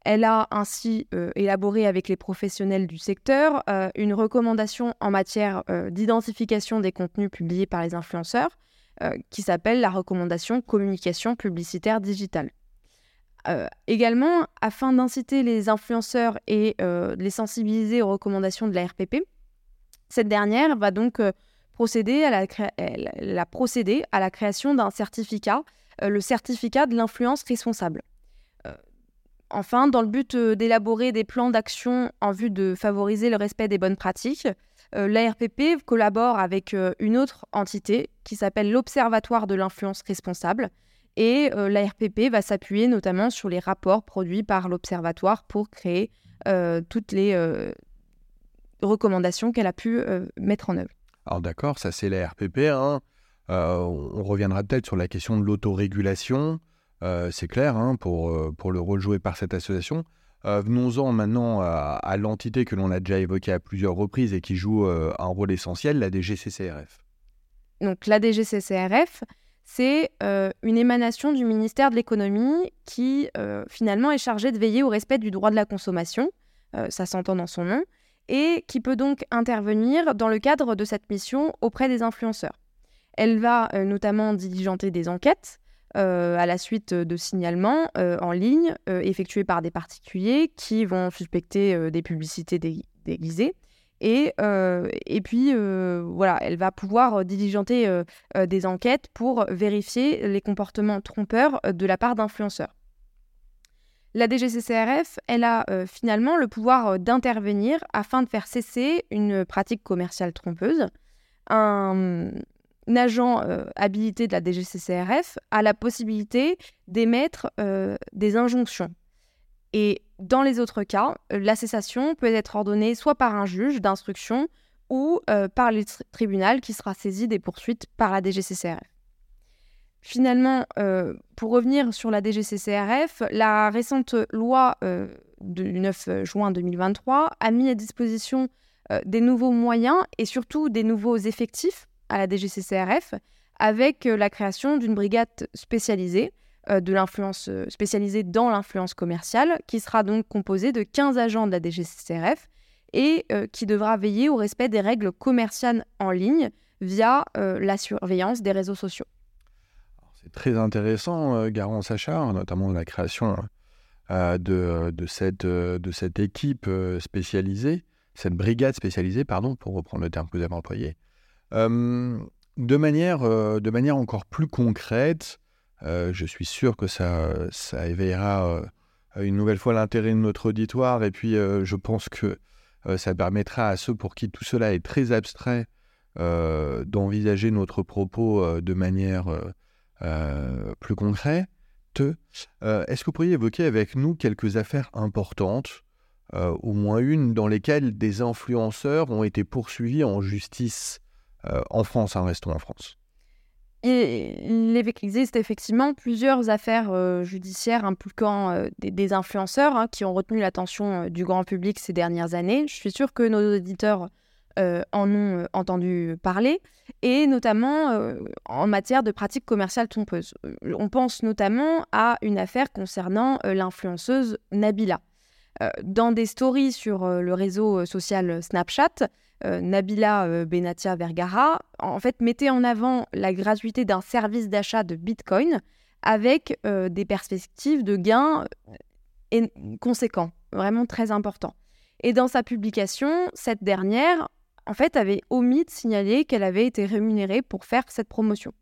Elle a ainsi élaboré avec les professionnels du secteur une recommandation en matière d'identification des contenus publiés par les influenceurs qui s'appelle la recommandation communication publicitaire digitale. Euh, également, afin d'inciter les influenceurs et euh, de les sensibiliser aux recommandations de la RPP, cette dernière va donc euh, procéder à la création d'un certificat, le certificat de l'influence responsable. Enfin, dans le but d'élaborer des plans d'action en vue de favoriser le respect des bonnes pratiques, la RPP collabore avec une autre entité qui s'appelle l'Observatoire de l'influence responsable, et euh, la RPP va s'appuyer notamment sur les rapports produits par l'Observatoire pour créer euh, toutes les euh, recommandations qu'elle a pu mettre en œuvre. Alors d'accord, ça c'est la RPP. Hein. on reviendra peut-être sur la question de l'autorégulation. C'est clair hein, pour, pour le rôle joué par cette association. Venons-en maintenant à, l'entité que l'on a déjà évoquée à plusieurs reprises et qui joue un rôle essentiel, la DGCCRF. Donc la DGCCRF, c'est euh, une émanation du ministère de l'économie qui euh, finalement est chargée de veiller au respect du droit de la consommation, euh, ça s'entend dans son nom, et qui peut donc intervenir dans le cadre de cette mission auprès des influenceurs. Elle va notamment diligenter des enquêtes à la suite de signalements en ligne effectués par des particuliers qui vont suspecter des publicités déguisées et, euh, et puis, euh, voilà, elle va pouvoir euh, diligenter des enquêtes pour vérifier les comportements trompeurs de la part d'influenceurs. La DGCCRF, elle a finalement le pouvoir d'intervenir afin de faire cesser une pratique commerciale trompeuse. Un, agent habilité de la DGCCRF a la possibilité d'émettre des injonctions. Et dans les autres cas, euh, la cessation peut être ordonnée soit par un juge d'instruction ou euh, par le tribunal qui sera saisi des poursuites par la DGCCRF. Finalement, euh, pour revenir sur la DGCCRF, la récente loi du 9 juin 2023 a mis à disposition des nouveaux moyens et surtout des nouveaux effectifs à la DGCCRF avec la création d'une brigade spécialisée euh, de l'influence euh, spécialisée dans l'influence commerciale, qui sera donc composée de 15 agents de la DGCCRF et euh, qui devra veiller au respect des règles commerciales en ligne via la surveillance des réseaux sociaux. C'est très intéressant, Garant Sachar, notamment la création de, cette, de cette équipe spécialisée, cette brigade spécialisée, pardon, pour reprendre le terme que vous avez employé. De, manière, de manière encore plus concrète, euh, je suis sûr que ça, ça éveillera euh, une nouvelle fois l'intérêt de notre auditoire et puis euh, je pense que ça permettra à ceux pour qui tout cela est très abstrait d'envisager notre propos de manière plus concrète. Est-ce que vous pourriez évoquer avec nous quelques affaires importantes, au moins une, dans lesquelles des influenceurs ont été poursuivis en justice? En France, hein, restons en France il existe effectivement plusieurs affaires euh, judiciaires impliquant euh, des, influenceurs hein, qui ont retenu l'attention euh, du grand public ces dernières années. Je suis sûre que nos auditeurs en ont entendu parler, et notamment en matière de pratiques commerciales trompeuses. On pense notamment à une affaire concernant l'influenceuse Nabila. dans des stories sur le réseau social Snapchat, euh, Nabila euh, Benatia Vergara, en fait, mettait en avant la gratuité d'un service d'achat de Bitcoin avec euh, des perspectives de gains conséquents, vraiment très importants. Et dans sa publication, cette dernière, en fait, avait omis de signaler qu'elle avait été rémunérée pour faire cette promotion.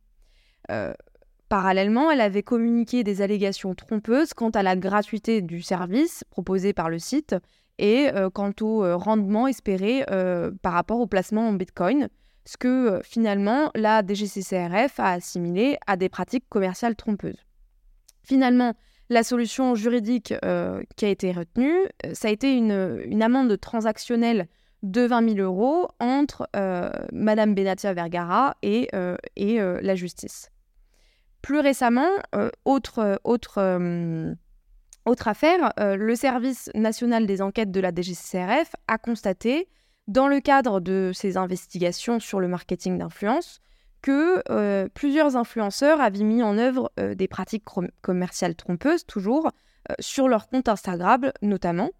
parallèlement, elle avait communiqué des allégations trompeuses quant à la gratuité du service proposé par le site et euh, quant au euh, rendement espéré euh, par rapport au placement en Bitcoin, ce que finalement la DGCCRF a assimilé à des pratiques commerciales trompeuses. Finalement, la solution juridique qui a été retenue, ça a été une, amende transactionnelle de 20 000 euros entre Madame Benatia Vergara et, et la justice. Plus récemment, autre, autre autre affaire, euh, le service national des enquêtes de la DGCRF a constaté, dans le cadre de ses investigations sur le marketing d'influence, que plusieurs influenceurs avaient mis en œuvre des pratiques commerciales trompeuses, toujours, sur leur compte Instagram notamment.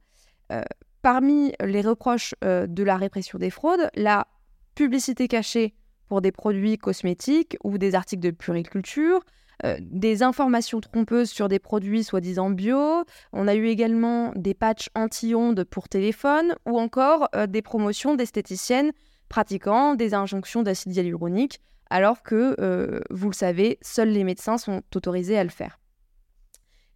parmi les reproches de la répression des fraudes, la publicité cachée pour des produits cosmétiques ou des articles de puriculture, euh, des informations trompeuses sur des produits soi-disant bio. On a eu également des patchs anti-ondes pour téléphone ou encore euh, des promotions d'esthéticiennes pratiquant des injonctions d'acide hyaluronique, alors que, euh, vous le savez, seuls les médecins sont autorisés à le faire.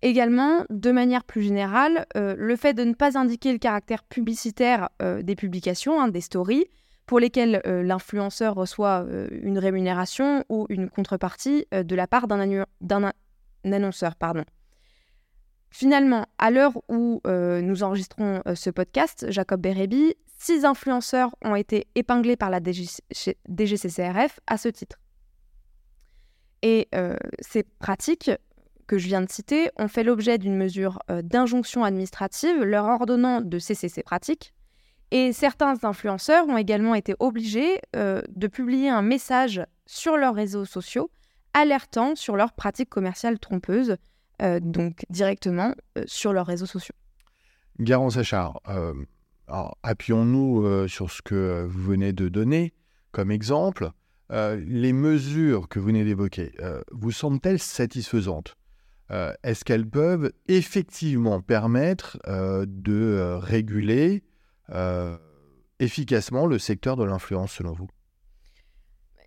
Également, de manière plus générale, le fait de ne pas indiquer le caractère publicitaire des publications, hein, des stories, pour lesquels euh, l'influenceur reçoit euh, une rémunération ou une contrepartie euh, de la part d'un annonceur. Pardon. Finalement, à l'heure où nous enregistrons ce podcast, Jacob Berebi, six influenceurs ont été épinglés par la DGCCRF à ce titre. Et ces pratiques que je viens de citer ont fait l'objet d'une mesure d'injonction administrative leur ordonnant de cesser ces pratiques, et certains influenceurs ont également été obligés euh, de publier un message sur leurs réseaux sociaux alertant sur leurs pratiques commerciales trompeuses, euh, donc directement euh, sur leurs réseaux sociaux. Garance Achard, appuyons-nous sur ce que vous venez de donner comme exemple. les mesures que vous venez d'évoquer vous semblent-elles satisfaisantes? Est-ce qu'elles peuvent effectivement permettre de réguler efficacement le secteur de l'influence selon vous?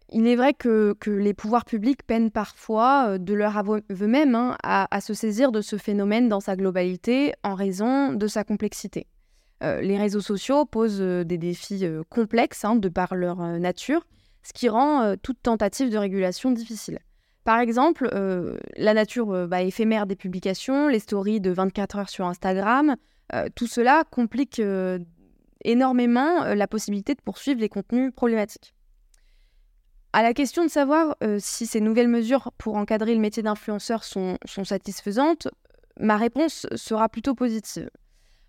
Il est vrai que, les pouvoirs publics peinent parfois, euh, de leur aveu même, hein, à, se saisir de ce phénomène dans sa globalité en raison de sa complexité. Euh, les réseaux sociaux posent des défis complexes hein, de par leur nature, ce qui rend toute tentative de régulation difficile. Par exemple, la nature bah, éphémère des publications, les stories de 24 heures sur Instagram, tout cela complique énormément euh, la possibilité de poursuivre les contenus problématiques. À la question de savoir euh, si ces nouvelles mesures pour encadrer le métier d'influenceur sont, satisfaisantes, ma réponse sera plutôt positive.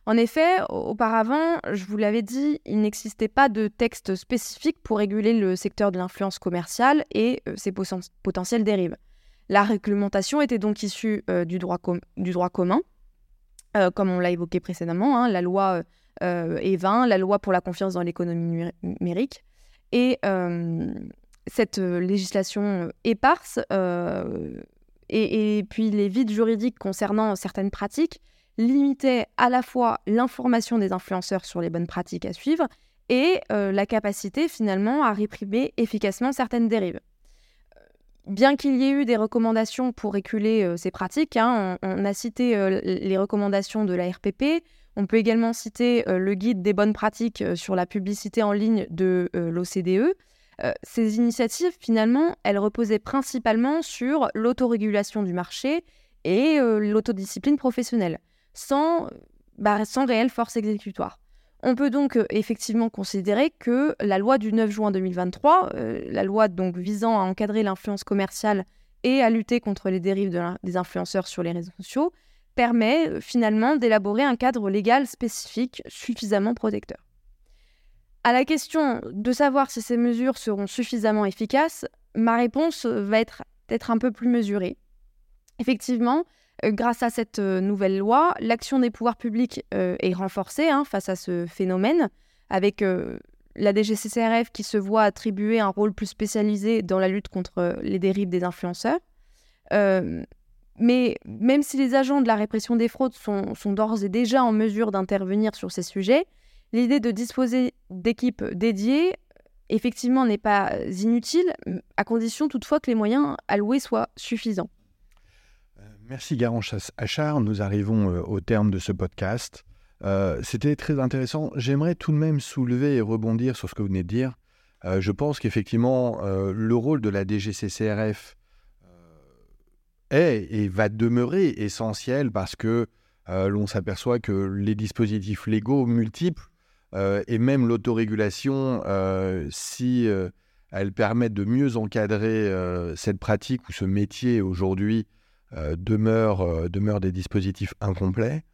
En effet, auparavant, je vous l'avais dit, il n'existait pas de texte spécifique pour réguler le secteur de l'influence commerciale et euh, ses potentielles dérives. La réglementation était donc issue du, droit du, droit commun, comme on l'a évoqué précédemment, hein, la loi et 20, la loi pour la confiance dans l'économie numérique. Et euh, cette euh, législation éparse et, puis les vides juridiques concernant certaines pratiques limitaient à la fois l'information des influenceurs sur les bonnes pratiques à suivre et la capacité finalement à réprimer efficacement certaines dérives. Bien qu'il y ait eu des recommandations pour reculer ces pratiques, hein, on, a cité les recommandations de la RPP, on peut également citer euh, le guide des bonnes pratiques euh, sur la publicité en ligne de euh, l'OCDE. ces initiatives, finalement, elles reposaient principalement sur l'autorégulation du marché et l'autodiscipline professionnelle, sans, bah, sans réelle force exécutoire. On peut donc effectivement considérer que la loi du 9 juin 2023, la loi donc visant à encadrer l'influence commerciale et à lutter contre les dérives des influenceurs sur les réseaux sociaux, permet euh, finalement d'élaborer un cadre légal spécifique suffisamment protecteur. À la question de savoir si ces mesures seront suffisamment efficaces, ma réponse va être peut-être un peu plus mesurée. Effectivement, euh, grâce à cette euh, nouvelle loi, l'action des pouvoirs publics est renforcée hein, face à ce phénomène, avec la DGCCRF qui se voit attribuer un rôle plus spécialisé dans la lutte contre les dérives des influenceurs. Mais même si les agents de la répression des fraudes sont, d'ores et déjà en mesure d'intervenir sur ces sujets, l'idée de disposer d'équipes dédiées, effectivement, n'est pas inutile, à condition toutefois que les moyens alloués soient suffisants. Euh, merci Garance Achard, nous arrivons euh, au terme de ce podcast. Euh, c'était très intéressant. J'aimerais tout de même soulever et rebondir sur ce que vous venez de dire. je pense qu'effectivement, le rôle de la DGCCRF est et va demeurer essentiel parce que euh, l'on s'aperçoit que les dispositifs légaux multiples euh, et même l'autorégulation, euh, si elles permettent de mieux encadrer cette pratique ou ce métier aujourd'hui, demeure, demeure des dispositifs incomplets.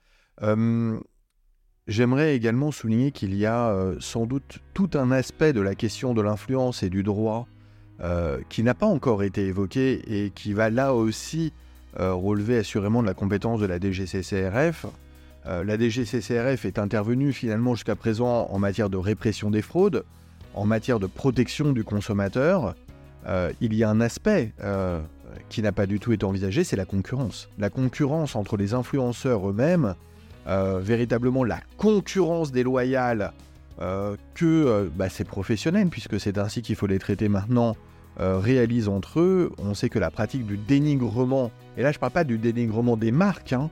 J'aimerais également souligner qu'il y a sans doute tout un aspect de la question de l'influence et du droit qui n'a pas encore été évoqué et qui va là aussi relever assurément de la compétence de la DGCCRF. la DGCCRF est intervenue finalement jusqu'à présent en matière de répression des fraudes, en matière de protection du consommateur. il y a un aspect qui n'a pas du tout été envisagé, c'est la concurrence. La concurrence entre les influenceurs eux-mêmes, euh, véritablement la concurrence déloyale euh, que euh, bah, ces professionnels, puisque c'est ainsi qu'il faut les traiter maintenant, réalisent entre eux. On sait que la pratique du dénigrement, et là je ne parle pas du dénigrement des marques, hein,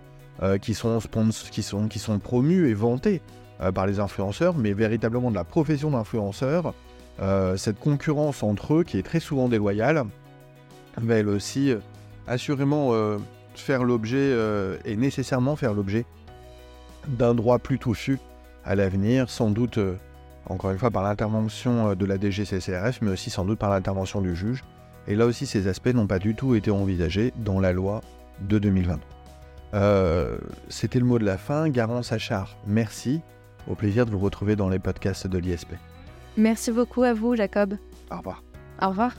qui, sont qui, sont, qui sont promues et vantées par les influenceurs, mais véritablement de la profession d'influenceur, cette concurrence entre eux qui est très souvent déloyale, va elle aussi euh, assurément euh, faire l'objet euh, et nécessairement faire l'objet d'un droit plus touffu à l'avenir, sans doute, encore une fois, par l'intervention de la DGCCRF, mais aussi sans doute par l'intervention du juge. Et là aussi, ces aspects n'ont pas du tout été envisagés dans la loi de 2020. C'était le mot de la fin. Garance Sachar, merci. Au plaisir de vous retrouver dans les podcasts de l'ISP. Merci beaucoup à vous, Jacob. Au revoir. Au revoir.